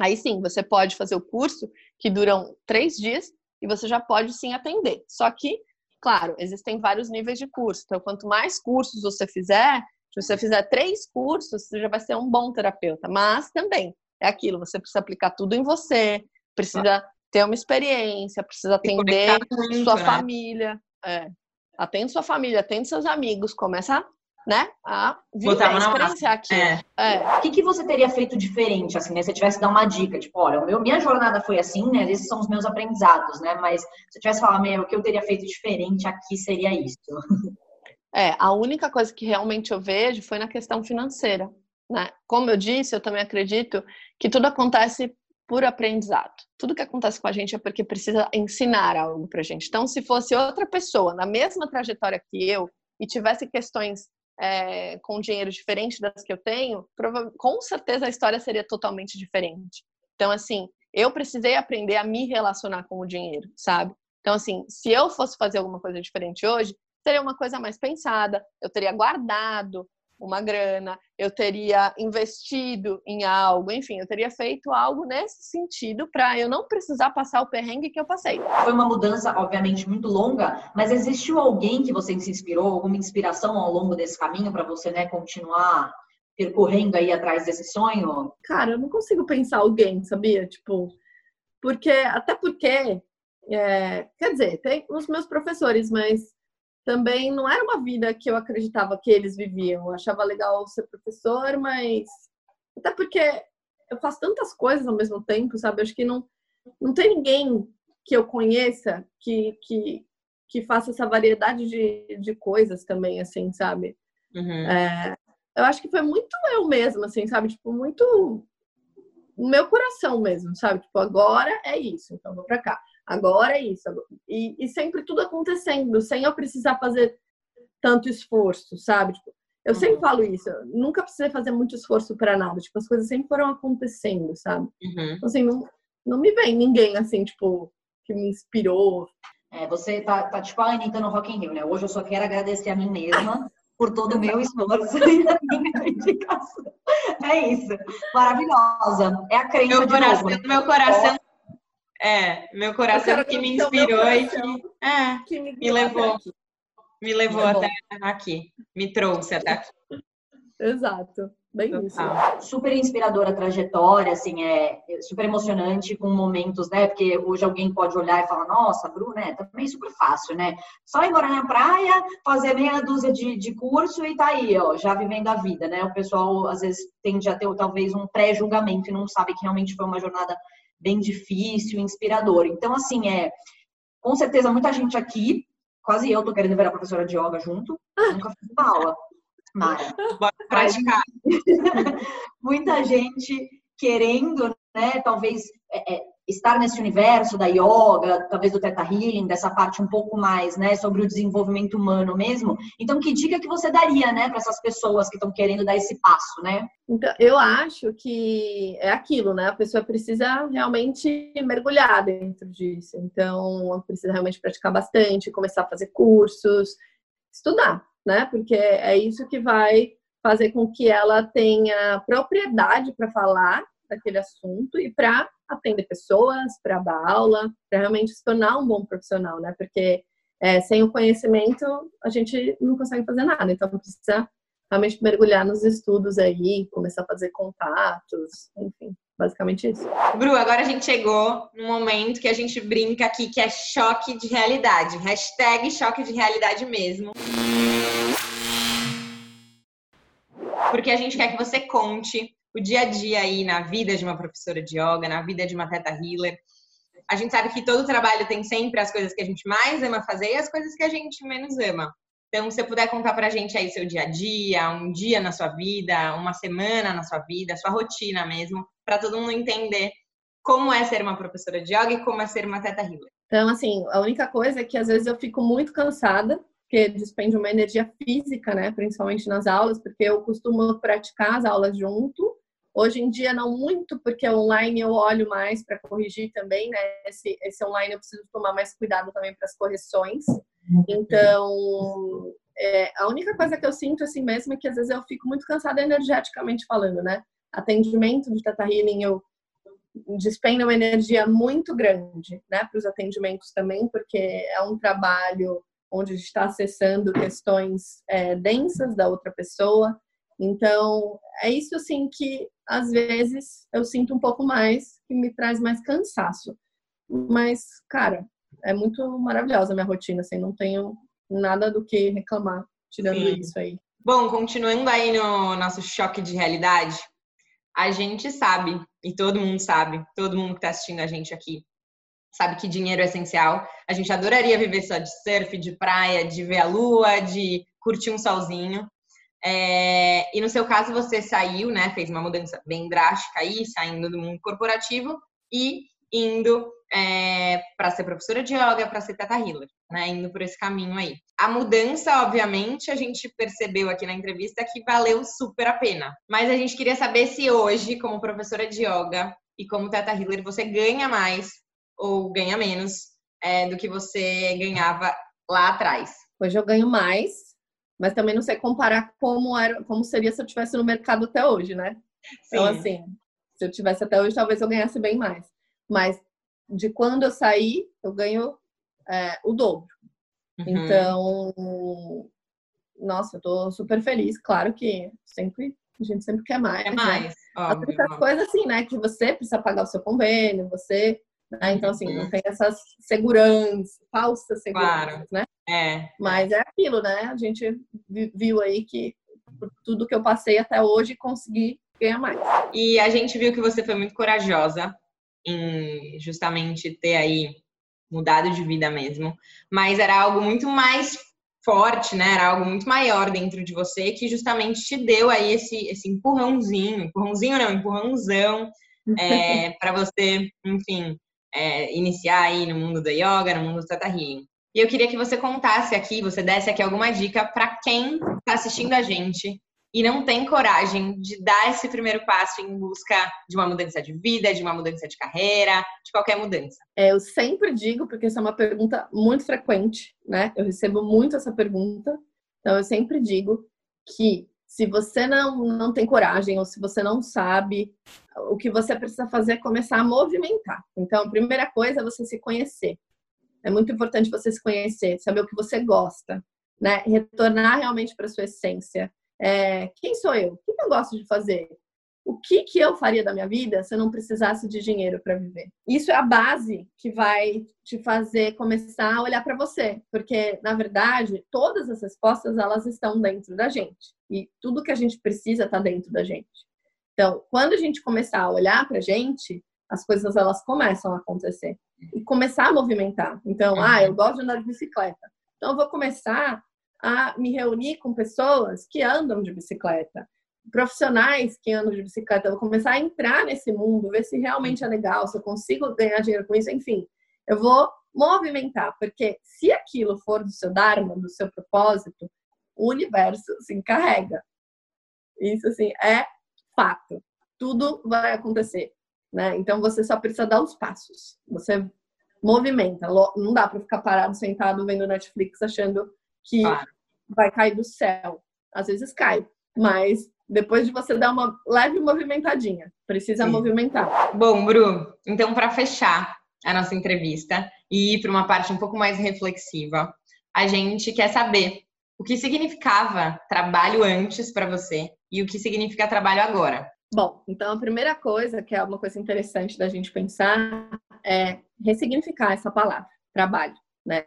Aí sim, você pode fazer o curso que duram três dias e você já pode sim atender. Só que, claro, existem vários níveis de curso. Então, quanto mais cursos você fizer, se você fizer três cursos, você já vai ser um bom terapeuta. Mas também é aquilo, você precisa aplicar tudo em você, precisa ter uma experiência, precisa atender muito, sua né? família. É. Atende sua família, atende seus amigos, começa né, a viver, a experienciar aquilo. É. É. O que, que você teria feito diferente, assim, né? Se você tivesse dar uma dica, tipo, olha, meu, minha jornada foi assim, né? Esses são os meus aprendizados, né? Mas se eu tivesse falado, meu, o que eu teria feito diferente aqui seria isso. É, a única coisa que realmente eu vejo foi na questão financeira. Né? Como eu disse, eu também acredito que tudo acontece por aprendizado. Tudo que acontece com a gente é porque precisa ensinar algo pra gente. Então, se fosse outra pessoa na mesma trajetória que eu e tivesse questões é, com dinheiro diferente das que eu tenho, com certeza a história seria totalmente diferente. Então, assim, eu precisei aprender a me relacionar com o dinheiro, sabe? Então, assim, se eu fosse fazer alguma coisa diferente hoje, seria uma coisa mais pensada, eu teria guardado uma grana, eu teria investido em algo, enfim, eu teria feito algo nesse sentido para eu não precisar passar o perrengue que eu passei. Foi uma mudança, obviamente, muito longa, mas existiu alguém que você se inspirou, alguma inspiração ao longo desse caminho para você, né, continuar percorrendo aí atrás desse sonho? Cara, eu não consigo pensar alguém, sabia? Tipo, porque até porque, é, quer dizer, tem os meus professores, mas também não era uma vida que eu acreditava que eles viviam. Eu achava legal ser professor, mas até porque eu faço tantas coisas ao mesmo tempo, sabe? Eu acho que não, não tem ninguém que eu conheça que, que, que faça essa variedade de, de coisas também, assim, sabe? Uhum. É, eu acho que foi muito eu mesma, assim, sabe? Tipo, muito o meu coração mesmo, sabe? Tipo, agora é isso, então vou pra cá agora é isso. E, e, sempre tudo acontecendo, sem eu precisar fazer tanto esforço, sabe? Tipo, eu sempre uhum. falo isso, eu nunca precisei fazer muito esforço para nada. Tipo, as coisas sempre foram acontecendo, sabe? Uhum. Então, assim, não, não me vem ninguém, assim, tipo, que me inspirou. É, você tá, tá tipo a Anitta no Rock in Rio, né? Hoje eu só quero agradecer a mim mesma por todo o meu esforço e a minha dedicação. É isso. Maravilhosa. É a crença meu de coração, novo. Meu coração é, meu coração que me inspirou e que, é, que me, me levou. Me levou até aqui. Me trouxe até aqui. Exato. Bem isso. Super inspiradora a trajetória, assim, é super emocionante com momentos, né? Porque hoje alguém pode olhar e falar, nossa, Bruna, é também super fácil, né? Só ir morar na praia, fazer meia dúzia de, de curso e tá aí, ó, já vivendo a vida, né? O pessoal às vezes tende a ter talvez um pré-julgamento e não sabe que realmente foi uma jornada bem difícil, inspirador. Então, assim, é com certeza muita gente aqui, quase eu tô querendo virar professora de yoga junto, nunca fiz uma aula. Mara. Bora praticar. muita gente querendo, né, talvez é, é, estar nesse universo da yoga, talvez do Theta Healing, dessa parte um pouco mais, né, sobre o desenvolvimento humano mesmo. Então, que dica que você daria, né, para essas pessoas que estão querendo dar esse passo, né? Então, eu acho que é aquilo, né? A pessoa precisa realmente mergulhar dentro disso. Então, precisa realmente praticar bastante, começar a fazer cursos, estudar, né? Porque é isso que vai fazer com que ela tenha propriedade para falar daquele assunto e para atender pessoas, para dar aula, para realmente se tornar um bom profissional, né? Porque é, sem o conhecimento a gente não consegue fazer nada, então precisa realmente mergulhar nos estudos aí, começar a fazer contatos, enfim, basicamente isso. Bru, agora a gente chegou no momento que a gente brinca aqui que é choque de realidade. Hashtag choque de realidade mesmo. Porque a gente quer que você conte o dia a dia aí na vida de uma professora de yoga, na vida de uma teta healer. A gente sabe que todo trabalho tem sempre as coisas que a gente mais ama fazer e as coisas que a gente menos ama. Então, se você puder contar pra gente aí seu dia a dia, um dia na sua vida, uma semana na sua vida, sua rotina mesmo, para todo mundo entender como é ser uma professora de yoga e como é ser uma teta healer. Então, assim, a única coisa é que às vezes eu fico muito cansada, porque despende uma energia física, né, principalmente nas aulas, porque eu costumo praticar as aulas junto Hoje em dia não muito, porque online eu olho mais para corrigir também, né? Esse, esse online eu preciso tomar mais cuidado também para as correções. Então, é, a única coisa que eu sinto assim mesmo é que às vezes eu fico muito cansada energeticamente falando, né? Atendimento de Tata Healing eu despendo uma energia muito grande, né? Para os atendimentos também, porque é um trabalho onde a gente está acessando questões é, densas da outra pessoa. Então, é isso assim que às vezes eu sinto um pouco mais, que me traz mais cansaço. Mas, cara, é muito maravilhosa a minha rotina, assim, não tenho nada do que reclamar tirando Sim. isso aí. Bom, continuando aí no nosso choque de realidade, a gente sabe, e todo mundo sabe, todo mundo que está assistindo a gente aqui, sabe que dinheiro é essencial. A gente adoraria viver só de surf, de praia, de ver a lua, de curtir um solzinho. É, e no seu caso, você saiu, né? Fez uma mudança bem drástica aí, saindo do mundo corporativo e indo é, para ser professora de yoga, para ser teta healer, né? Indo por esse caminho aí. A mudança, obviamente, a gente percebeu aqui na entrevista que valeu super a pena. Mas a gente queria saber se hoje, como professora de yoga e como teta healer, você ganha mais ou ganha menos é, do que você ganhava lá atrás. Hoje eu ganho mais, mas também não sei comparar como era, como seria se eu tivesse no mercado até hoje, né? Então, Sim. Então, assim, se eu tivesse até hoje, talvez eu ganhasse bem mais. Mas de quando eu saí, eu ganho é, o dobro. Uhum. Então, nossa, eu tô super feliz. Claro que sempre a gente sempre quer mais. Quer né? mais. Né? Óbvio, a única coisa assim, né, que você precisa pagar o seu convênio, você, né? Então assim, uhum. não tem essas seguranças, falsas seguranças, claro. né? É. Mas é aquilo, né? A gente viu aí que tudo que eu passei até hoje consegui ganhar mais. E a gente viu que você foi muito corajosa em justamente ter aí mudado de vida mesmo, mas era algo muito mais forte, né? Era algo muito maior dentro de você que justamente te deu aí esse, esse empurrãozinho, empurrãozinho não, empurrãozão é, para você, enfim, é, iniciar aí no mundo do yoga, no mundo do Tata Healing. E eu queria que você contasse aqui, você desse aqui alguma dica para quem está assistindo a gente e não tem coragem de dar esse primeiro passo em busca de uma mudança de vida, de uma mudança de carreira, de qualquer mudança? É, eu sempre digo, porque essa é uma pergunta muito frequente, né? Eu recebo muito essa pergunta, então eu sempre digo que se você não, não tem coragem ou se você não sabe, o que você precisa fazer é começar a movimentar. Então, a primeira coisa é você se conhecer. É muito importante você se conhecer, saber o que você gosta, né? Retornar realmente para sua essência é, quem sou eu? O que eu gosto de fazer? O que, que eu faria da minha vida se eu não precisasse de dinheiro para viver? Isso é a base que vai te fazer começar a olhar para você, porque na verdade todas as respostas elas estão dentro da gente e tudo que a gente precisa está dentro da gente. Então, quando a gente começar a olhar para a gente, as coisas elas começam a acontecer e começar a movimentar. Então, ah, eu gosto de andar de bicicleta, então eu vou começar a me reunir com pessoas que andam de bicicleta, profissionais que andam de bicicleta. Eu vou começar a entrar nesse mundo, ver se realmente é legal, se eu consigo ganhar dinheiro com isso, enfim. Eu vou movimentar, porque se aquilo for do seu Dharma, do seu propósito, o universo se encarrega. Isso, assim, é fato. Tudo vai acontecer, né? Então, você só precisa dar os passos. Você movimenta. Não dá para ficar parado, sentado, vendo Netflix, achando que claro. vai cair do céu. Às vezes cai, mas depois de você dar uma leve movimentadinha, precisa Sim. movimentar. Bom, Bru, então para fechar a nossa entrevista e ir para uma parte um pouco mais reflexiva, a gente quer saber o que significava trabalho antes para você e o que significa trabalho agora. Bom, então a primeira coisa, que é uma coisa interessante da gente pensar, é ressignificar essa palavra, trabalho, né?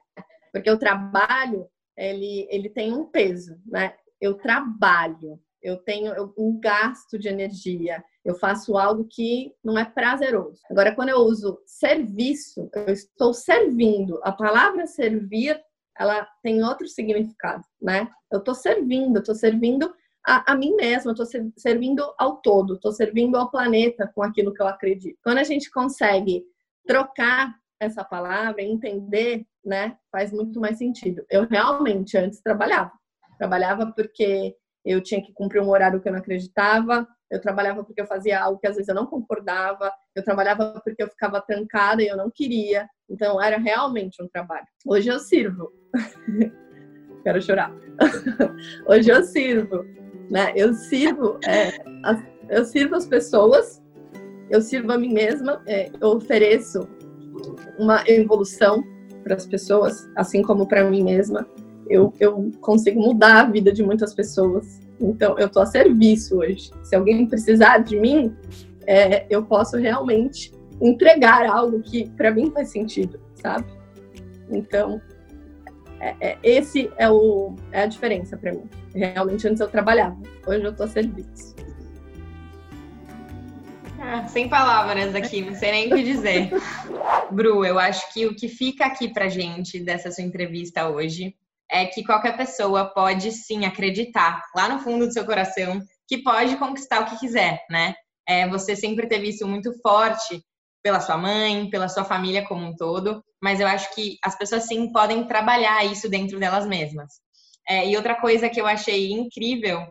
Porque o trabalho, ele, ele tem um peso, né? Eu trabalho, eu tenho um gasto de energia, eu faço algo que não é prazeroso. Agora, quando eu uso serviço, eu estou servindo. A palavra servir, ela tem outro significado, né? Eu estou servindo, estou servindo a, a, mim mesma, estou servindo ao todo, estou servindo ao planeta com aquilo que eu acredito. Quando a gente consegue trocar essa palavra, entender, né, faz muito mais sentido. Eu realmente antes trabalhava. Trabalhava porque eu tinha que cumprir um horário que eu não acreditava, eu trabalhava porque eu fazia algo que às vezes eu não concordava, eu trabalhava porque eu ficava trancada e eu não queria. Então era realmente um trabalho. Hoje eu sirvo. Quero chorar. Hoje eu sirvo, né? Eu sirvo, é, eu sirvo as pessoas, eu sirvo a mim mesma, é, eu ofereço uma evolução para as pessoas, assim como para mim mesma. Eu, eu consigo mudar a vida de muitas pessoas. Então, eu estou a serviço hoje. Se alguém precisar de mim, é, eu posso realmente entregar algo que para mim faz sentido, sabe? Então, é, é, esse é, o, é a diferença para mim. Realmente, antes eu trabalhava, hoje eu estou a serviço. Ah, sem palavras aqui, não sei nem o que dizer. Bru, eu acho que o que fica aqui pra gente dessa sua entrevista hoje é que qualquer pessoa pode sim acreditar lá no fundo do seu coração que pode conquistar o que quiser, né? É, você sempre teve isso muito forte pela sua mãe, pela sua família como um todo, mas eu acho que as pessoas sim podem trabalhar isso dentro delas mesmas. É, e outra coisa que eu achei incrível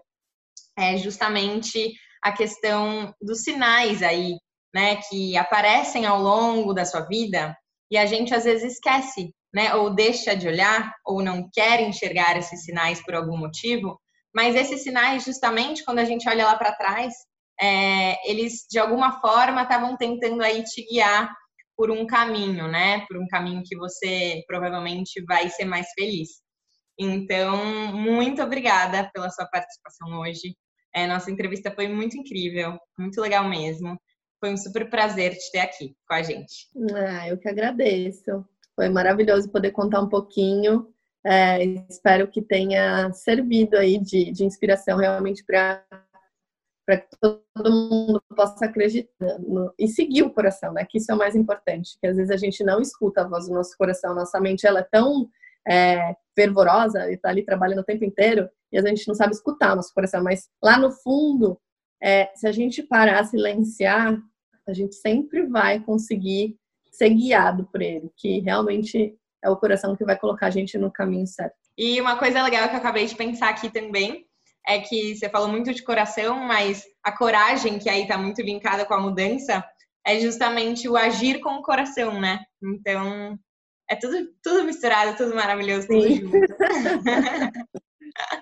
é justamente a questão dos sinais aí, né, que aparecem ao longo da sua vida e a gente às vezes esquece, né, ou deixa de olhar ou não quer enxergar esses sinais por algum motivo, mas esses sinais justamente quando a gente olha lá para trás, é, eles de alguma forma estavam tentando aí te guiar por um caminho, né, por um caminho que você provavelmente vai ser mais feliz. Então, muito obrigada pela sua participação hoje. É, nossa entrevista foi muito incrível, muito legal mesmo. Foi um super prazer te ter aqui com a gente. Ah, eu que agradeço. Foi maravilhoso poder contar um pouquinho. É, espero que tenha servido aí de, de inspiração realmente para que todo mundo possa acreditar no, e seguir o coração, né? Que isso é o mais importante. Que às vezes a gente não escuta a voz do nosso coração, nossa mente ela é tão é, fervorosa e está ali trabalhando o tempo inteiro e a gente não sabe escutar o nosso coração, mas lá no fundo, é, se a gente parar, silenciar, a gente sempre vai conseguir ser guiado por ele, que realmente é o coração que vai colocar a gente no caminho certo. E uma coisa legal que eu acabei de pensar aqui também é que você falou muito de coração, mas a coragem, que aí está muito linkada com a mudança, é justamente o agir com o coração, né? Então, é tudo, tudo misturado, tudo maravilhoso, tudo junto.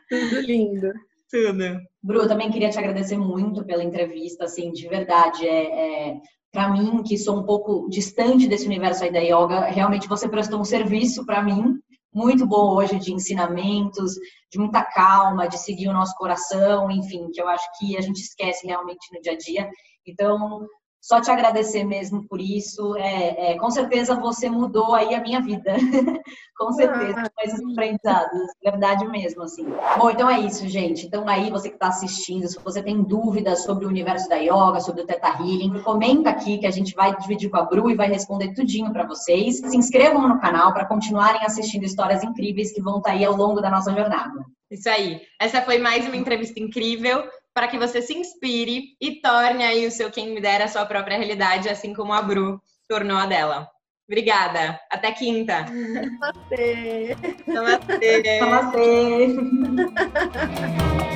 tudo lindo. Tudo. Bru, eu também queria te agradecer muito pela entrevista, assim, de verdade. É, é para mim, que sou um pouco distante desse universo aí da yoga, realmente você prestou um serviço para mim muito bom hoje de ensinamentos, de muita calma, de seguir o nosso coração, enfim, que eu acho que a gente esquece realmente no dia a dia. Então, só te agradecer mesmo por isso. É, é, com certeza você mudou aí a minha vida. com certeza, ah, com esses aprendizados. Verdade mesmo, assim. Bom, então é isso, gente. Então aí, você que está assistindo, se você tem dúvidas sobre o universo da yoga, sobre o Teta Healing, comenta aqui que a gente vai dividir com a Bru e vai responder tudinho para vocês. Se inscrevam no canal para continuarem assistindo histórias incríveis que vão estar tá aí ao longo da nossa jornada. Isso aí. Essa foi mais uma entrevista incrível para que você se inspire e torne aí o seu quem me dera a sua própria realidade, assim como a Bru tornou a dela. Obrigada. Até quinta. Namastê. Namastê. Namastê.